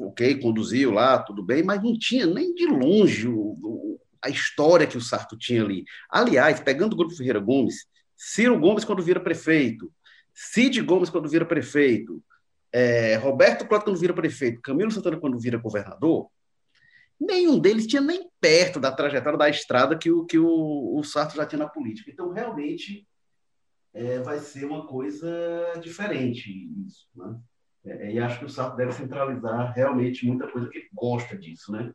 ok, conduziu lá, tudo bem, mas não tinha nem de longe o, o, a história que o Sarto tinha ali. Aliás, pegando o Grupo Ferreira Gomes, Ciro Gomes quando vira prefeito, Cid Gomes quando vira prefeito, é, Roberto Cláudio quando vira prefeito, Camilo Santana quando vira governador, nenhum deles tinha nem perto da trajetória da estrada que o, que o, o Sarto já tinha na política. Então, realmente, é, vai ser uma coisa diferente isso, né? É, e acho que o Sarto deve centralizar realmente muita coisa que ele gosta disso, né?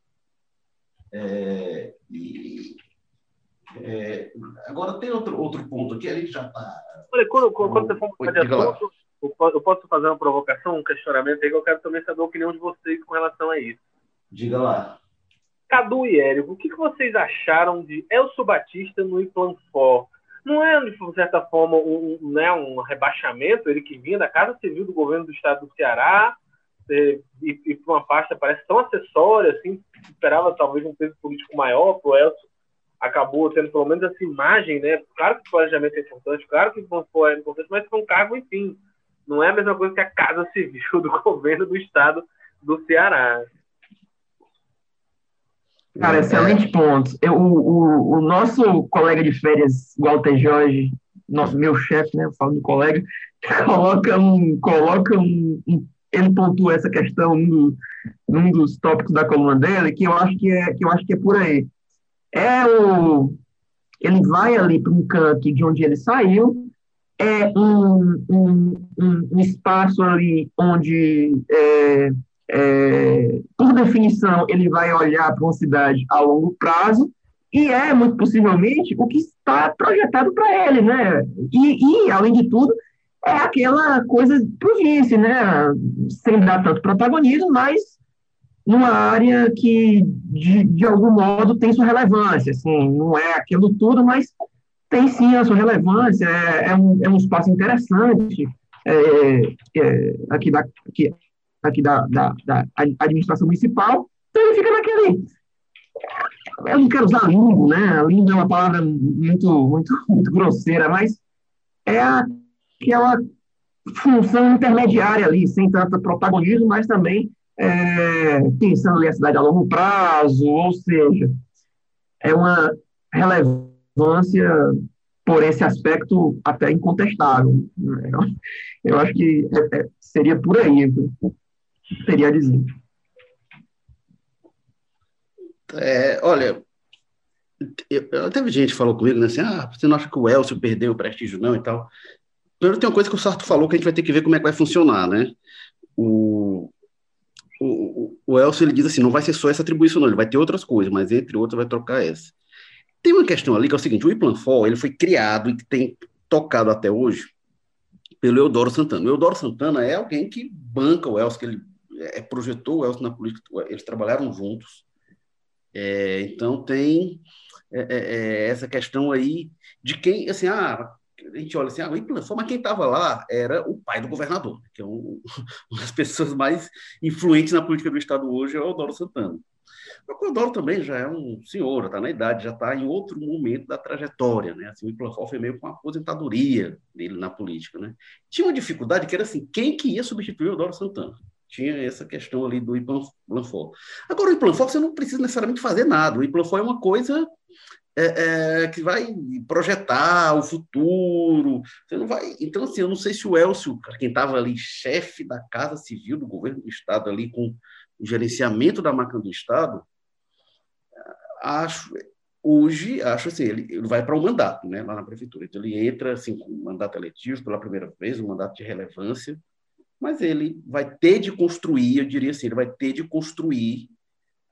É, e, é, agora tem outro, outro ponto aqui, a gente já está. Olha, quando, quando você for fazer assunto, eu posso fazer uma provocação, um questionamento aí que eu quero também saber a opinião de vocês com relação a isso. Diga lá. Cadu e Érico, o que, que vocês acharam de Elcio Batista no Implanfor? Não é, de certa forma, um, né, um rebaixamento, ele que vinha da Casa Civil do governo do estado do Ceará, e, e para uma pasta parece tão acessória, assim, esperava talvez um peso político maior o Elcio, acabou tendo pelo menos essa imagem, né? Claro que o planejamento é importante, claro que o foi é importante, mas foi um cargo, enfim, não é a mesma coisa que a Casa Civil do governo do estado do Ceará. Cara, excelente ponto. Eu, o, o, nosso colega de férias, Walter Jorge, nosso, meu chefe, né, eu falo do colega, coloca um, coloca um, um ele pontua essa questão num, num dos tópicos da coluna dele, que eu acho que é, que eu acho que é por aí. É o, ele vai ali para um canto de onde ele saiu, é um, um, um, um espaço ali onde é, é, por definição, ele vai olhar para uma cidade a longo prazo e é, muito possivelmente, o que está projetado para ele, né? E, e, além de tudo, é aquela coisa província, né? Sem dar tanto protagonismo, mas numa área que, de, de algum modo, tem sua relevância, assim, não é aquilo tudo, mas tem sim a sua relevância, é, é, um, é um espaço interessante é, é, aqui, da, aqui, aqui da, da, da administração municipal, então ele fica naquele eu não quero usar limbo, né? Limbo é uma palavra muito, muito, muito grosseira, mas é aquela função intermediária ali, sem tanto protagonismo, mas também é, pensando ali a cidade a longo prazo, ou seja, é uma relevância por esse aspecto até incontestável. Né? Eu acho que é, é, seria por aí, teria a dizer. É, olha, eu, teve gente que falou comigo, né, assim, ah, você não acha que o Elcio perdeu o prestígio não e tal. Primeiro tem uma coisa que o Sarto falou que a gente vai ter que ver como é que vai funcionar, né? O, o, o Elcio, ele diz assim, não vai ser só essa atribuição não, ele vai ter outras coisas, mas entre outras vai trocar essa. Tem uma questão ali que é o seguinte, o Iplanfor, ele foi criado e tem tocado até hoje pelo Eudoro Santana. O Eudoro Santana é alguém que banca o Elcio, que ele é, projetou o Elcio na política, eles trabalharam juntos, é, então tem é, é, é, essa questão aí de quem, assim, ah, a gente olha assim, ah, mas quem estava lá era o pai do governador, que é um, uma das pessoas mais influentes na política do Estado hoje, é o Eudoro Santana. O Eudoro também já é um senhor, está na idade, já está em outro momento da trajetória, né? Assim, o Implanfor foi meio com a aposentadoria dele na política, né? Tinha uma dificuldade que era assim, quem que ia substituir o Eudoro Santana? Tinha essa questão ali do Iplanfor. Agora, o Iplanfor você não precisa necessariamente fazer nada. O Iplanfor é uma coisa é, é, que vai projetar o futuro. Você não vai. Então, assim, eu não sei se o Elcio, quem estava ali, chefe da Casa Civil do governo do Estado, ali com o gerenciamento da máquina do Estado, acho. Hoje, acho assim, ele, vai para um mandato, né, lá na prefeitura. Então, ele entra, assim, com um mandato eletivo pela primeira vez, um mandato de relevância, mas ele vai ter de construir, eu diria assim, ele vai ter de construir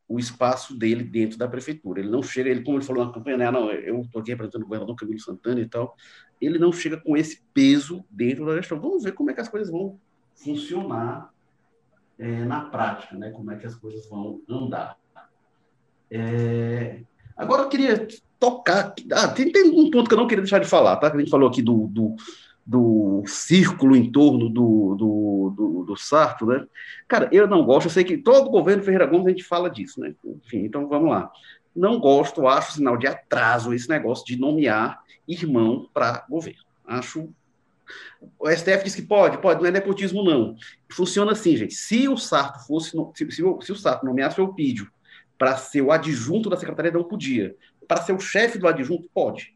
o espaço dele dentro da prefeitura. Ele não chega, ele como ele falou na campanha, né, não, eu estou aqui representando o governador Camilo Santana e tal, ele não chega com esse peso dentro da gestão. Vamos ver como é que as coisas vão funcionar é, na prática, né? Como é que as coisas vão andar. É... Agora eu queria tocar. Ah, tem, tem, um ponto que eu não queria deixar de falar, tá? Que a gente falou aqui do, do do círculo em torno do, do, do, do, Sarto, né? Cara, eu não gosto, eu sei que todo governo Ferreira Gomes a gente fala disso, né? Enfim, então vamos lá. Não gosto, acho sinal de atraso esse negócio de nomear irmão para governo. Acho. O STF diz que pode, pode, não é nepotismo, não. Funciona assim, gente. Se o Sarto fosse. Se, se, se o Sarto nomeasse o Elpídio para ser o adjunto da secretaria, não podia. Para ser o chefe do adjunto, pode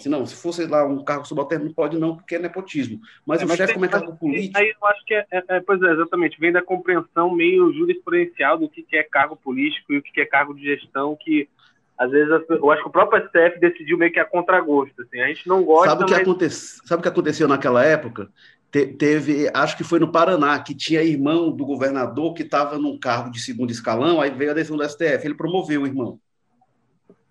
se não, se fosse lá um cargo subalterno, não pode não, porque é nepotismo. Mas é, o chefe, é cargo político. Aí eu acho que é, é, é, pois é, exatamente, vem da compreensão meio jurisprudencial do que, que é cargo político e o que é cargo de gestão, que às vezes eu acho que o próprio STF decidiu meio que a contragosto. Assim, a gente não gosta. Sabe o que, mas... aconte... Sabe o que aconteceu naquela época? Te, teve, acho que foi no Paraná, que tinha irmão do governador que estava num cargo de segundo escalão, aí veio a decisão do STF, ele promoveu o irmão.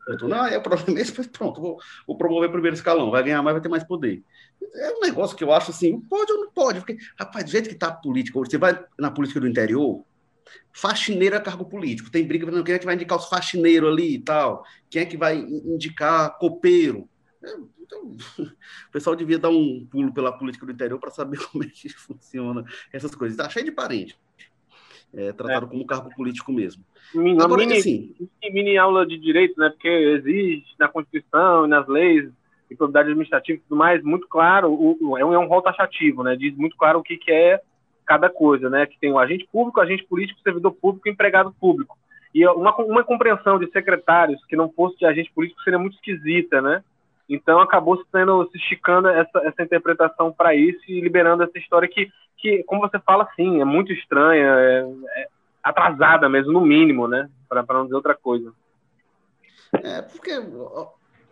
Eu tô, não, é o problema esse, pronto, vou, vou promover primeiro escalão, vai ganhar mais, vai ter mais poder. É um negócio que eu acho assim, pode ou não pode, porque, rapaz, do jeito que está a política, você vai na política do interior, faxineiro é cargo político, tem briga, quem é que vai indicar os faxineiros ali e tal, quem é que vai indicar copeiro. É, então, o pessoal devia dar um pulo pela política do interior para saber como é que funciona essas coisas. Está cheio de parente é, tratado é. como cargo político mesmo. Agora, mini, assim, mini aula de direito, né? Porque existe na Constituição e nas leis e propriedade administrativa e tudo mais, muito claro, o, o, é, um, é um rol taxativo, né? Diz muito claro o que, que é cada coisa, né? Que tem o agente público, agente político, servidor público e empregado público. E uma, uma compreensão de secretários que não fosse de agente político seria muito esquisita, né? Então acabou sendo se esticando essa, essa interpretação para isso e liberando essa história que, que, como você fala, sim, é muito estranha, é, é atrasada mesmo, no mínimo, né? Para não dizer outra coisa. É, porque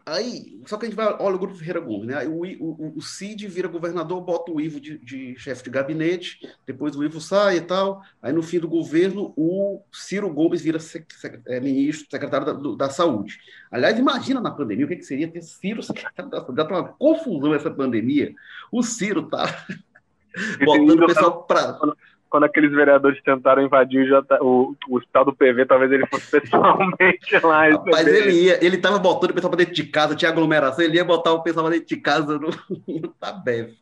Aí, só que a gente vai, olha o grupo Ferreira Gomes, né? O, o, o Cid vira governador, bota o Ivo de, de chefe de gabinete, depois o Ivo sai e tal. Aí no fim do governo, o Ciro Gomes vira sec, sec, é, ministro, secretário da, do, da, Saúde. Aliás, imagina na pandemia o que, que seria ter Ciro secretário da Saúde. Tá uma confusão essa pandemia. O Ciro tá botando o pessoal para quando aqueles vereadores tentaram invadir o, o, hospital do PV, talvez ele fosse pessoalmente lá. Mas ele ia, ele tava botando o pessoal pra dentro de casa, tinha aglomeração, ele ia botar o pessoal pra dentro de casa no, no Tabef.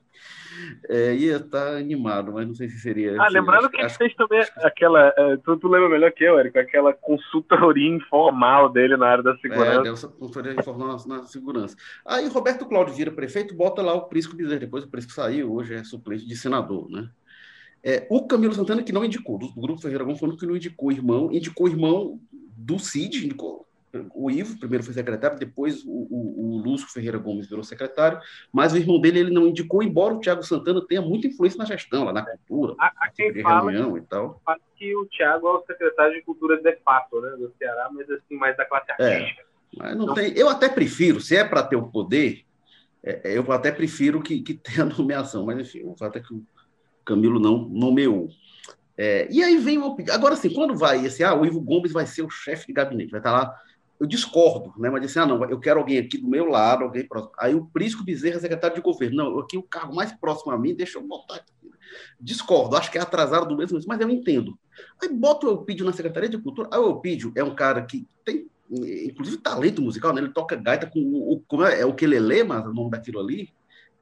É, ia estar tá animado, mas não sei se seria. Ah, assim, lembrando acho, que ele acho, fez também aquela. É, tu, tu, lembra melhor que eu, Érico, aquela consultoria informal dele na área da segurança. É, essa consultoria informal na, na, segurança. Aí Roberto Cláudio vira prefeito, bota lá o Prisco Bezerra. Depois o Prisco saiu, hoje é suplente de senador, né? É, o Camilo Santana que não indicou, do grupo Ferreira Gomes falando que não indicou o irmão, indicou o irmão do Cid, indicou o Ivo, primeiro foi secretário, depois o, o, o, Lúcio Ferreira Gomes virou secretário, mas o irmão dele ele não indicou, embora o Tiago Santana tenha muita influência na gestão, lá na cultura, a, a quem fala reunião e tal. Fala que o Tiago é o secretário de cultura de fato, né, do Ceará, mas assim, mais da classe é, artística. É, mas não então, tem, eu até prefiro, se é para ter o poder, é, eu até prefiro que, que tenha nomeação, mas enfim, o fato é que o Camilo não nomeou. É, e aí vem uma Agora, assim, quando vai esse, ah, o Ivo Gomes vai ser o chefe de gabinete, vai estar lá. Eu discordo, né? Mas disse, ah, não, eu quero alguém aqui do meu lado, alguém próximo. Aí o Prisco Bezerra, secretário de governo, não, aqui o cargo mais próximo a mim, deixa eu botar aqui. Discordo, acho que é atrasado do mesmo, mas eu entendo. Aí bota o Eupídio na Secretaria de Cultura. Aí o Eupídio é um cara que tem, inclusive, talento musical, né? Ele toca gaita com o. Como é, é o que ele lê, mas o nome daquilo ali,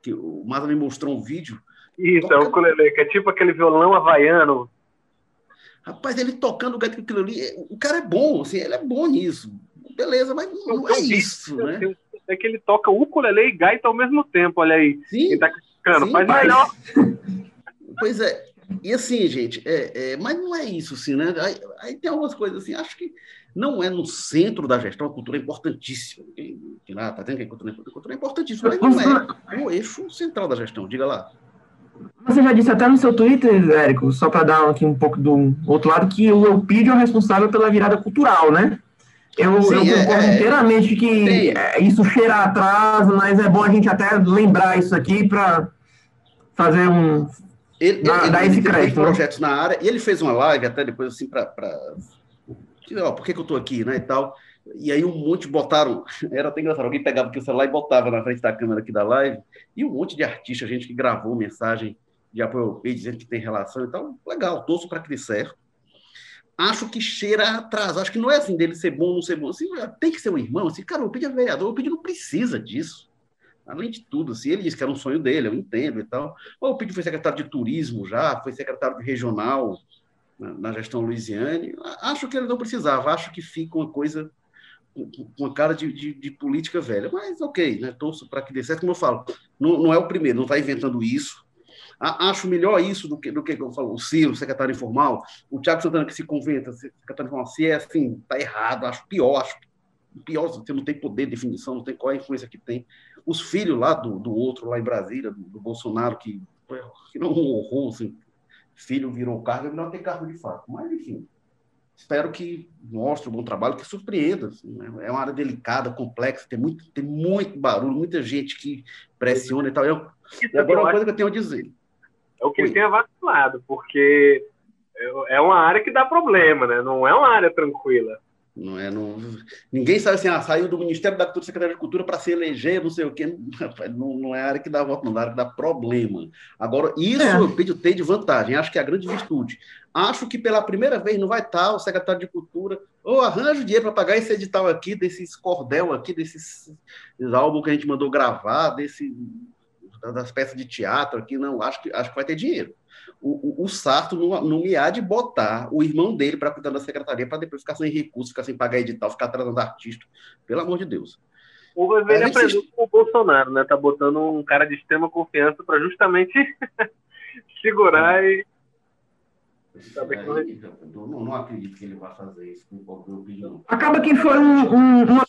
que o Maza me mostrou um vídeo isso, é o ukulele, que é tipo aquele violão havaiano. Rapaz, ele tocando o gato aquilo ali, o cara é bom, assim, ele é bom nisso. Beleza, mas não é isso, né? É que ele toca ukulele e gaita ao mesmo tempo, olha aí. Sim, tá criticando, faz mas... melhor. Pois é, e assim, gente, é, é, mas não é isso, assim, né? Aí, aí, tem algumas coisas assim, acho que não é no centro da gestão, a cultura é importantíssima. Quem, quem lá tá tendo que a cultura, a cultura é importantíssima, mas não é o eixo central da gestão, diga lá. Você já disse até no seu Twitter, Érico, só para dar aqui um pouco do outro lado, que o Eupídio é o responsável pela virada cultural, né? Eu, Sim, eu é, concordo é, inteiramente que é, isso cheira atraso, mas é bom a gente até lembrar isso aqui para fazer um. Ele, dar, ele, dar esse crédito. Né? projetos na área, e ele fez uma live até depois, assim, para. Por que, que eu estou aqui, né? E tal. E aí um monte botaram, era até engraçado, alguém pegava aqui o celular e botava na frente da câmera aqui da live, e um monte de artista, gente que gravou mensagem de apoio ao PEI, dizendo que tem relação e tal. Legal, torço para que dê certo. Acho que cheira atraso. Acho que não é assim dele ser bom ou não ser bom. Assim, tem que ser um irmão. Assim, cara, o PEI é vereador, o PEI não precisa disso. Além de tudo, assim, ele disse que era um sonho dele, eu entendo e tal. O PEI foi secretário de turismo já, foi secretário de regional na, na gestão Luiziane. Acho que ele não precisava. Acho que fica uma coisa com a cara de, de, de, política velha. Mas ok, né? Torço para que dê certo, como eu falo, não, não é o primeiro, não está inventando isso. acho melhor isso do que, do que eu falo, o Ciro, secretário informal, o Tiago Santana que se conventa, secretário informal, se é assim, está errado, acho pior, acho pior, você não tem poder de definição, não tem qual é a influência que tem. Os filhos lá do, do outro, lá em Brasília, do, do Bolsonaro, que, que não horror, assim, filho virou cargo, é melhor ter cargo de fato. Mas, enfim, espero que mostre um bom trabalho, que surpreenda. Assim, né? É uma área delicada, complexa, tem muito, tem muito barulho, muita gente que pressiona e tal. Eu, e agora, uma coisa que eu tenho a dizer. É o que ele tenha vacilado, porque é, é uma área que dá problema, né? Não é uma área tranquila. Não é, não, ninguém sabe assim, ah, saiu do Ministério da Cultura, Secretaria de Cultura para se eleger, não sei o quê. Não, não é a área que dá voto, não, é a área que dá problema. Agora, isso é. eu tem de vantagem, acho que é a grande virtude. Acho que pela primeira vez não vai estar o secretário de Cultura, ou arranja dinheiro para pagar esse edital aqui, desses cordel aqui, desses álbuns que a gente mandou gravar, desse, das peças de teatro aqui, não, acho que, acho que vai ter dinheiro o, o, o Sarto não, não me há de botar o irmão dele para cuidar da secretaria para depois ficar sem recurso, ficar sem pagar edital, ficar atrasando artista. Pelo amor de Deus. O Vermelho aprendeu com o Bolsonaro, né? Tá botando um cara de extrema confiança para justamente segurar é. E. não, não, acredito que ele vá fazer isso com qualquer opinião. Acaba que foi um, um, uma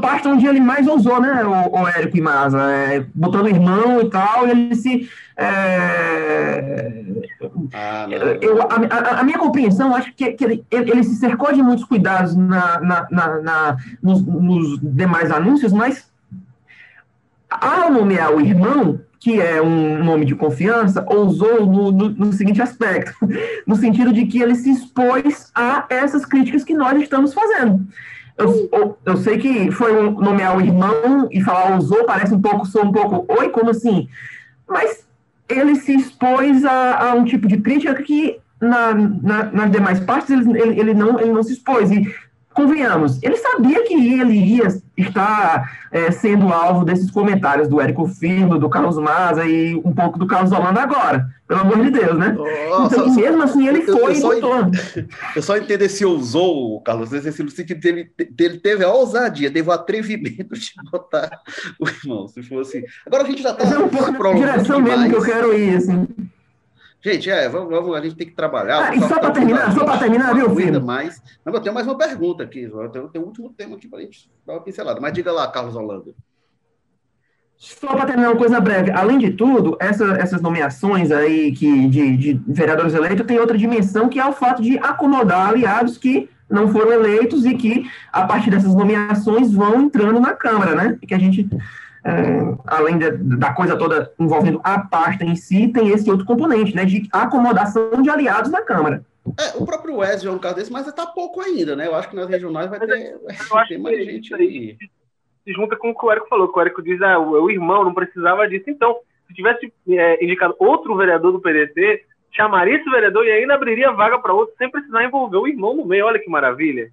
parte onde ele mais ousou, né, o, o Érico Imasa, é, botando irmão e tal, e ele se. É, ah, eu, a, a, a, minha compreensão, acho que, que ele, ele, se cercou de muitos cuidados na, na, na, na nos, nos, demais anúncios, mas ao nomear o irmão, que é um nome de confiança, ousou no, no, no seguinte aspecto, no sentido de que ele se expôs a essas críticas que nós estamos fazendo. Eu, eu, sei que foi um, nomear o irmão e falar usou, parece um pouco, sou um pouco, oi, como assim? Mas ele se expôs a, a, um tipo de crítica que na, na, nas demais partes ele, ele, não, ele não se expôs. E convenhamos, ele sabia que ele ia estar é, sendo alvo desses comentários do Érico Firmo, do Carlos Maza e um pouco do Carlos Holanda agora, pelo amor de Deus, né? Oh, então, só, mesmo assim, ele eu, foi eu, só, eu só entendo esse ousou, Carlos, esse, no sentido dele, dele teve a ousadia, teve o atrevimento de botar o irmão, se fosse... Agora a gente já está... É um pouco de direção demais. mesmo que eu quero ir, assim. Gente, é, vamos, vamos, a gente tem que trabalhar. Ah, e só para terminar, só para terminar, viu, filho? Mais. Mas eu tenho mais uma pergunta aqui. Eu tenho, tenho um último tema aqui para a gente dar uma pincelada. Mas diga lá, Carlos Holanda. Só para terminar uma coisa breve. Além de tudo, essa, essas nomeações aí que, de, de vereadores eleitos tem outra dimensão, que é o fato de acomodar aliados que não foram eleitos e que, a partir dessas nomeações, vão entrando na Câmara, né? E que a gente é, além de, da coisa toda envolvendo a pasta em si, tem esse outro componente, né, de acomodação de aliados na Câmara. É, o próprio Wesley é um caso desse, mas está pouco ainda, né? Eu acho que nas regionais vai ter, vai ter mais gente aí. Se junta com o que o Érico falou, que o Érico diz, ah, o, o irmão não precisava disso. Então, se tivesse é, indicado outro vereador do PDT, chamaria esse vereador e ainda abriria vaga para outro, sem precisar envolver o irmão no meio. Olha que maravilha.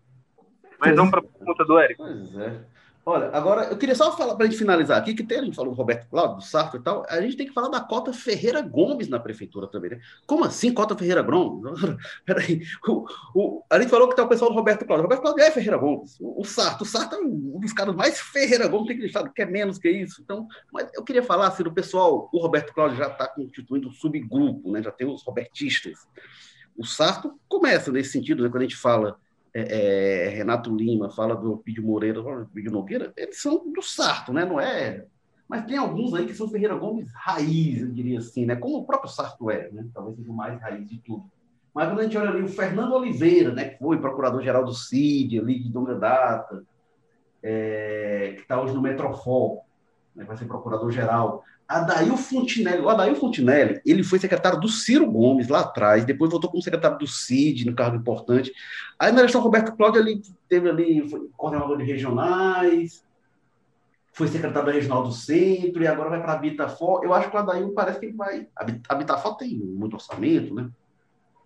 Mas vamos para a pergunta do Érico. Pois é. Olha, agora eu queria só falar para a gente finalizar aqui, que tem, a gente falou do Roberto Cláudio, do Sarto e tal, a gente tem que falar da cota Ferreira Gomes na prefeitura também, né? Como assim, cota Ferreira Gomes? Peraí, o, o, a gente falou que tá o pessoal do Roberto Cláudio. O Roberto Cláudio é Ferreira Gomes. O, o Sarto, o Sarto é um dos caras mais Ferreira Gomes, tem que deixar, que é menos que isso. Então, mas eu queria falar assim, do pessoal, o Roberto Cláudio já está constituindo um subgrupo, né? Já tem os robertistas. O Sarto começa nesse sentido, né? quando a gente fala é, é, Renato Lima, fala do Pídio Moreira, do Pídio Nogueira, eles são do Sarto, né? Não é. Mas tem alguns aí que são Ferreira Gomes raiz, eu diria assim, né? Como o próprio Sarto é, né? Talvez seja o mais raiz de tudo. Mas quando a gente olha ali o Fernando Oliveira, né? Que foi procurador-geral do CID, ali de longa data, é, que está hoje no Metrofol, né? vai ser procurador-geral. Adail Fontinelli, o Adail Fontinelli, ele foi secretário do Ciro Gomes lá atrás, depois voltou como secretário do CID, no cargo importante. Aí na gestão Roberto Cláudio, ele teve ali, foi coordenador de regionais, foi secretário da Regional do Centro, e agora vai para a Habitafor. Eu acho que o Adail parece que ele vai... A Habitafor tem muito orçamento, né?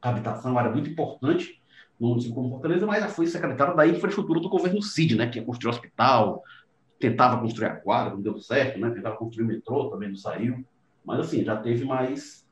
A habitação era muito importante no município como Fortaleza, mas já foi secretário da infraestrutura do governo CID, né? Que é construir hospital, tentava construir a quadra, não deu certo, né? Tentava construir o metrô, também não saiu. Mas, assim, já teve mais,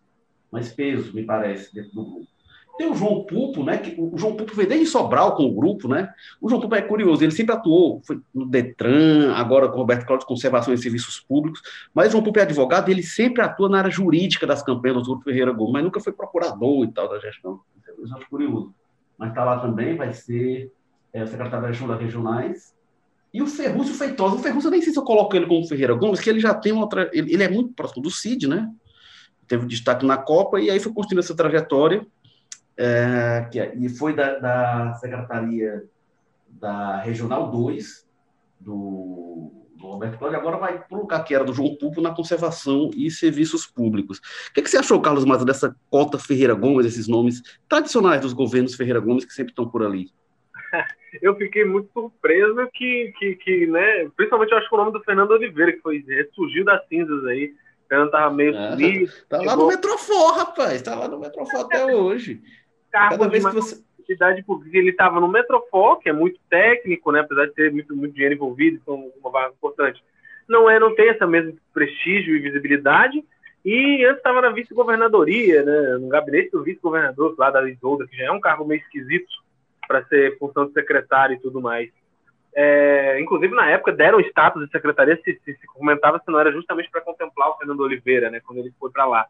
mais peso, me parece, dentro do grupo. Tem o João Pupo, né? Que, o João Pupo veio desde Sobral com o grupo, né? O João Pupo é curioso, ele sempre atuou no Detran, agora com o Roberto Cláudio, Conservação e Serviços Públicos, mas o João Pupo é advogado, ele sempre atua na área jurídica das campanhas do Grupo Ferreira Gomes, mas nunca foi procurador e tal da gestão. Isso acho curioso. Mas está lá também, vai ser é, secretário da gestão das regionais, e o Ferrúcio Feitosa, o Ferrúcio, eu nem sei se eu coloco ele como Ferreira Gomes, que ele já tem outra. Ele, ele é muito próximo do Cid, né? Teve destaque na Copa, e aí foi construindo essa trajetória, é, que, é, e foi da, da, Secretaria da Regional 2, do, do Roberto Cláudio, agora vai para o que era do João Pulpo na conservação e serviços públicos. O que, que você achou, Carlos Maza, dessa cota Ferreira Gomes, esses nomes tradicionais dos governos Ferreira Gomes que sempre estão por ali? eu fiquei muito surpreso que, que, que, né, principalmente eu acho que o nome do Fernando Oliveira, que foi, surgiu das cinzas aí, o Fernando tava meio é, sumido. Tá, lá no Metrofor, rapaz, tá lá no Metrofor até hoje. Cada vez que você... Entidade porque ele estava no Metrofor, que é muito técnico, né, apesar de ter muito, muito dinheiro envolvido, então uma vaga importante. Não é, não tem essa mesma prestígio e visibilidade, e antes estava na vice-governadoria, né, no gabinete do vice-governador lá da Isolda, que já é um cargo meio esquisito, para ser função de secretário e tudo mais. É, inclusive, na época, deram status de secretaria, se, se, se comentava se não era justamente para contemplar o Fernando Oliveira, né, quando ele foi para lá.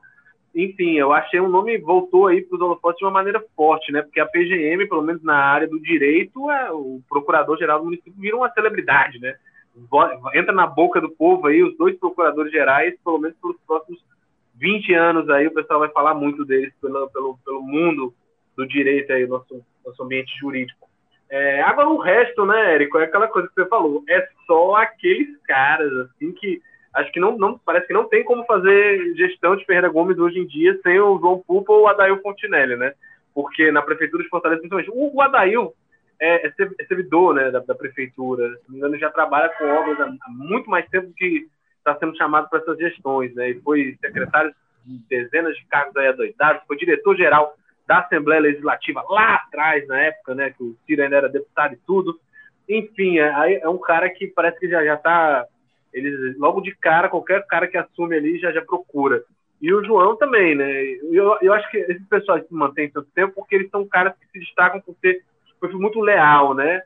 Enfim, eu achei um nome voltou aí para os holofotes de uma maneira forte, né, porque a PGM, pelo menos na área do direito, é, o procurador-geral do município vira uma celebridade, né, entra na boca do povo aí, os dois procuradores gerais, pelo menos pelos próximos 20 anos aí, o pessoal vai falar muito deles pelo, pelo, pelo mundo do direito aí, nosso, nosso ambiente jurídico. É, agora o resto, né, Érico, é aquela coisa que você falou, é só aqueles caras, assim, que acho que não, não parece que não tem como fazer gestão de Ferreira Gomes hoje em dia sem o João Pupa ou o Adail Fontinelli, né? Porque na prefeitura de Fortaleza, principalmente, o, Adail é, é, é servidor né, da, da, prefeitura, se não me engano, já trabalha com obras há, muito mais tempo que está sendo chamado para essas gestões, né? E foi secretário de dezenas de cargos aí adoidados, foi diretor-geral da Assembleia Legislativa lá atrás, na época, né, que o Ciro ainda era deputado e tudo. Enfim, é, é um cara que parece que já já está eles logo de cara qualquer cara que assume ali já já procura. E o João também, né? Eu, eu acho que esses pessoas se mantêm tanto tempo porque eles são caras que se destacam por perfil muito leal, né?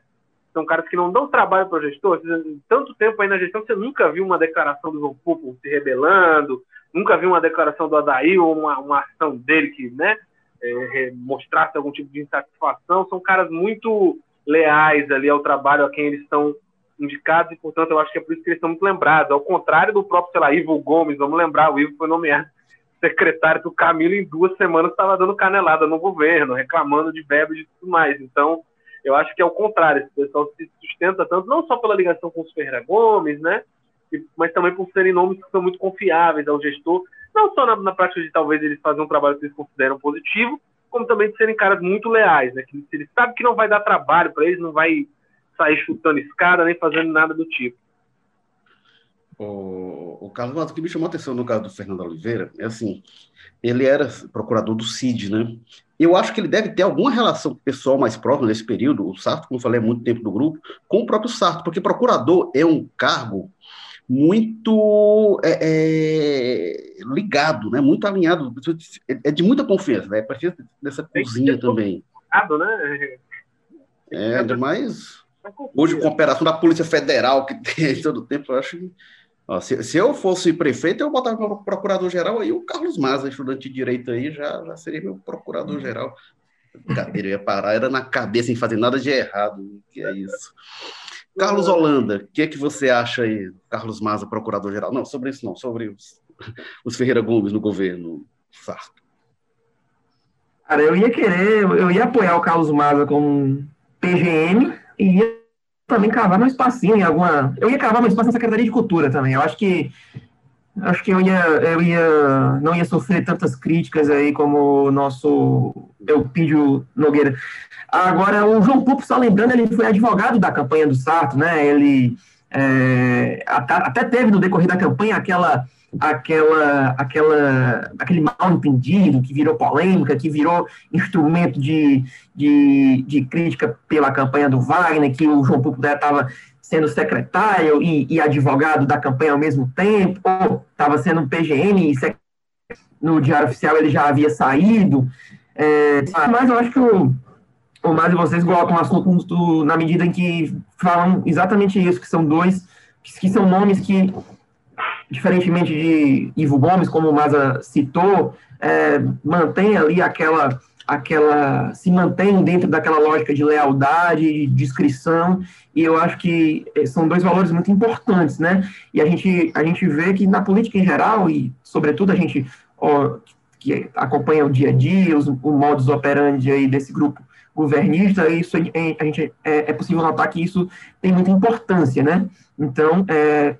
São caras que não dão trabalho para o gestor. Tanto tempo aí na gestão, você nunca viu uma declaração do João Pupo se rebelando, nunca viu uma declaração do Adair ou uma, uma ação dele que, né? É, mostrasse algum tipo de insatisfação. São caras muito leais ali ao trabalho a quem eles estão indicados e, portanto, eu acho que é por isso que eles são muito lembrados. Ao contrário do próprio, sei lá, Ivo Gomes, vamos lembrar, o Ivo foi nomeado secretário do Camilo em duas semanas estava dando canelada no governo, reclamando de verbas e tudo mais. Então, eu acho que é o contrário, esse pessoal se sustenta tanto, não só pela ligação com os Ferreira Gomes, né? Mas também por serem nomes que são muito confiáveis ao gestor, não só na, na prática de talvez eles fazerem um trabalho que eles consideram positivo, como também de serem caras muito leais, né? Que eles sabem que não vai dar trabalho para eles, não vai sair chutando escada nem fazendo nada do tipo. O, o Carlos, o que me chamou a atenção no caso do Fernando Oliveira é assim, ele era procurador do CID, né? Eu acho que ele deve ter alguma relação pessoal mais próxima nesse período, o Sarto, como falei, é muito tempo do grupo, com o próprio Sarto, porque procurador é um cargo muito é, é, ligado, né? muito alinhado, é de muita confiança, né? Precisa dessa cozinha também. Né? É, demais. Hoje, com a operação da Polícia Federal que tem todo o tempo, eu acho que. Ó, se, se, eu fosse prefeito, eu botava meu procurador-geral aí, o Carlos Maza, estudante de direito aí, já, já seria meu procurador-geral. Brincadeira, eu ia parar, era na cabeça, sem fazer nada de errado. Que é isso. Carlos Holanda, o que é que você acha aí, Carlos Maza, procurador-geral? Não, sobre isso não, sobre os, os Ferreira Gomes no governo Sarto. Cara, eu ia querer, eu ia apoiar o Carlos Maza como PGM e ia também cavar meu espacinho em alguma. Eu ia cavar meu espaço na Secretaria de Cultura também. Eu acho que acho que eu ia, eu ia não ia sofrer tantas críticas aí como o nosso Eupídio Nogueira. Agora, o João Pupo, só lembrando, ele foi advogado da campanha do Sarto, né? Ele é, até teve no decorrer da campanha aquela aquela, aquela, aquele mal entendido que virou polêmica, que virou instrumento de, de, de crítica pela campanha do Wagner, que o João Pupo estava sendo secretário e, e, advogado da campanha ao mesmo tempo, ou estava sendo um PGM no Diário Oficial ele já havia saído. É, mas eu acho que o, o mais vocês colocam o assunto na medida em que falam exatamente isso, que são dois, que, que são nomes que diferentemente de Ivo Gomes, como o Maza citou, é, mantém ali aquela, aquela, se mantém dentro daquela lógica de lealdade, de discrição, e eu acho que é, são dois valores muito importantes, né? E a gente, a gente vê que na política em geral, e sobretudo a gente ó, que acompanha o dia a dia, os, o modus operandi aí desse grupo governista, isso a gente é, é possível notar que isso tem muita importância, né? Então, é,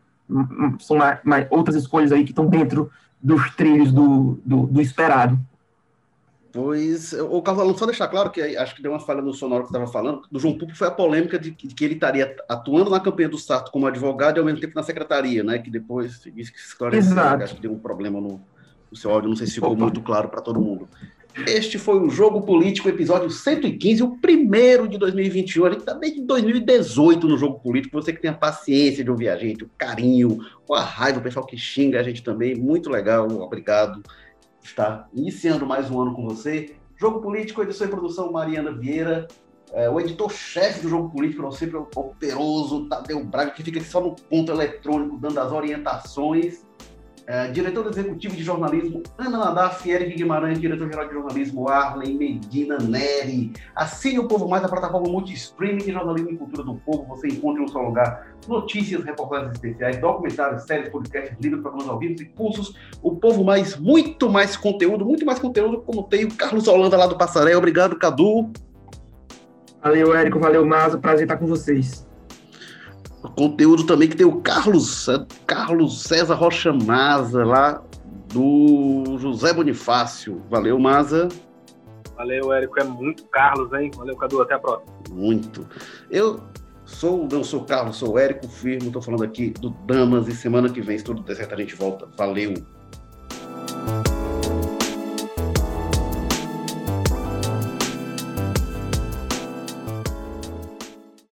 são mais, mais, outras escolhas aí que estão dentro dos trilhos do, do, do esperado. Pois, o Carlos, só deixar claro que acho que deu uma falha no sonoro que estava falando, do João Pupo foi a polêmica de que, de que, ele estaria atuando na campanha do Sarto como advogado e ao mesmo tempo na secretaria, né? Que depois isso que esclareceu, acho que deu um problema no, no seu áudio, não sei se ficou Opa. muito claro para todo mundo. Este foi o Jogo Político, episódio 115, o primeiro de 2021. A gente está desde 2018 no Jogo Político. Você que tem a paciência de ouvir a gente, o carinho, a raiva, o pessoal que xinga a gente também. Muito legal, obrigado. Está iniciando mais um ano com você. Jogo Político, edição e produção Mariana Vieira. É, o editor-chefe do Jogo Político, não sempre o operoso Tadeu Braga, que fica aqui só no ponto eletrônico, dando as orientações. É, diretor executivo de jornalismo, Ana Nadaf, Eric Guimarães, diretor-geral de jornalismo, Arlen Medina Neri. Assine o Povo Mais, a plataforma multi-streaming de jornalismo e cultura do povo. Você encontra no seu lugar notícias, reportagens especiais, documentários, séries, podcasts, livros, programas ao vivo e cursos. O Povo Mais, muito mais conteúdo, muito mais conteúdo, como tem o Carlos Holanda lá do Passaré. Obrigado, Cadu. Valeu, Érico. Valeu, Maza. Prazer estar com vocês conteúdo também que tem o Carlos, Carlos César Rocha Maza, lá do José Bonifácio. Valeu, Maza. Valeu, Érico. É muito Carlos, hein? Valeu, Cadu. Até a próxima. Muito. Eu sou, não sou Carlos, sou Érico Firmo. Estou falando aqui do Damas e semana que vem, se tudo der certo, a gente volta. Valeu.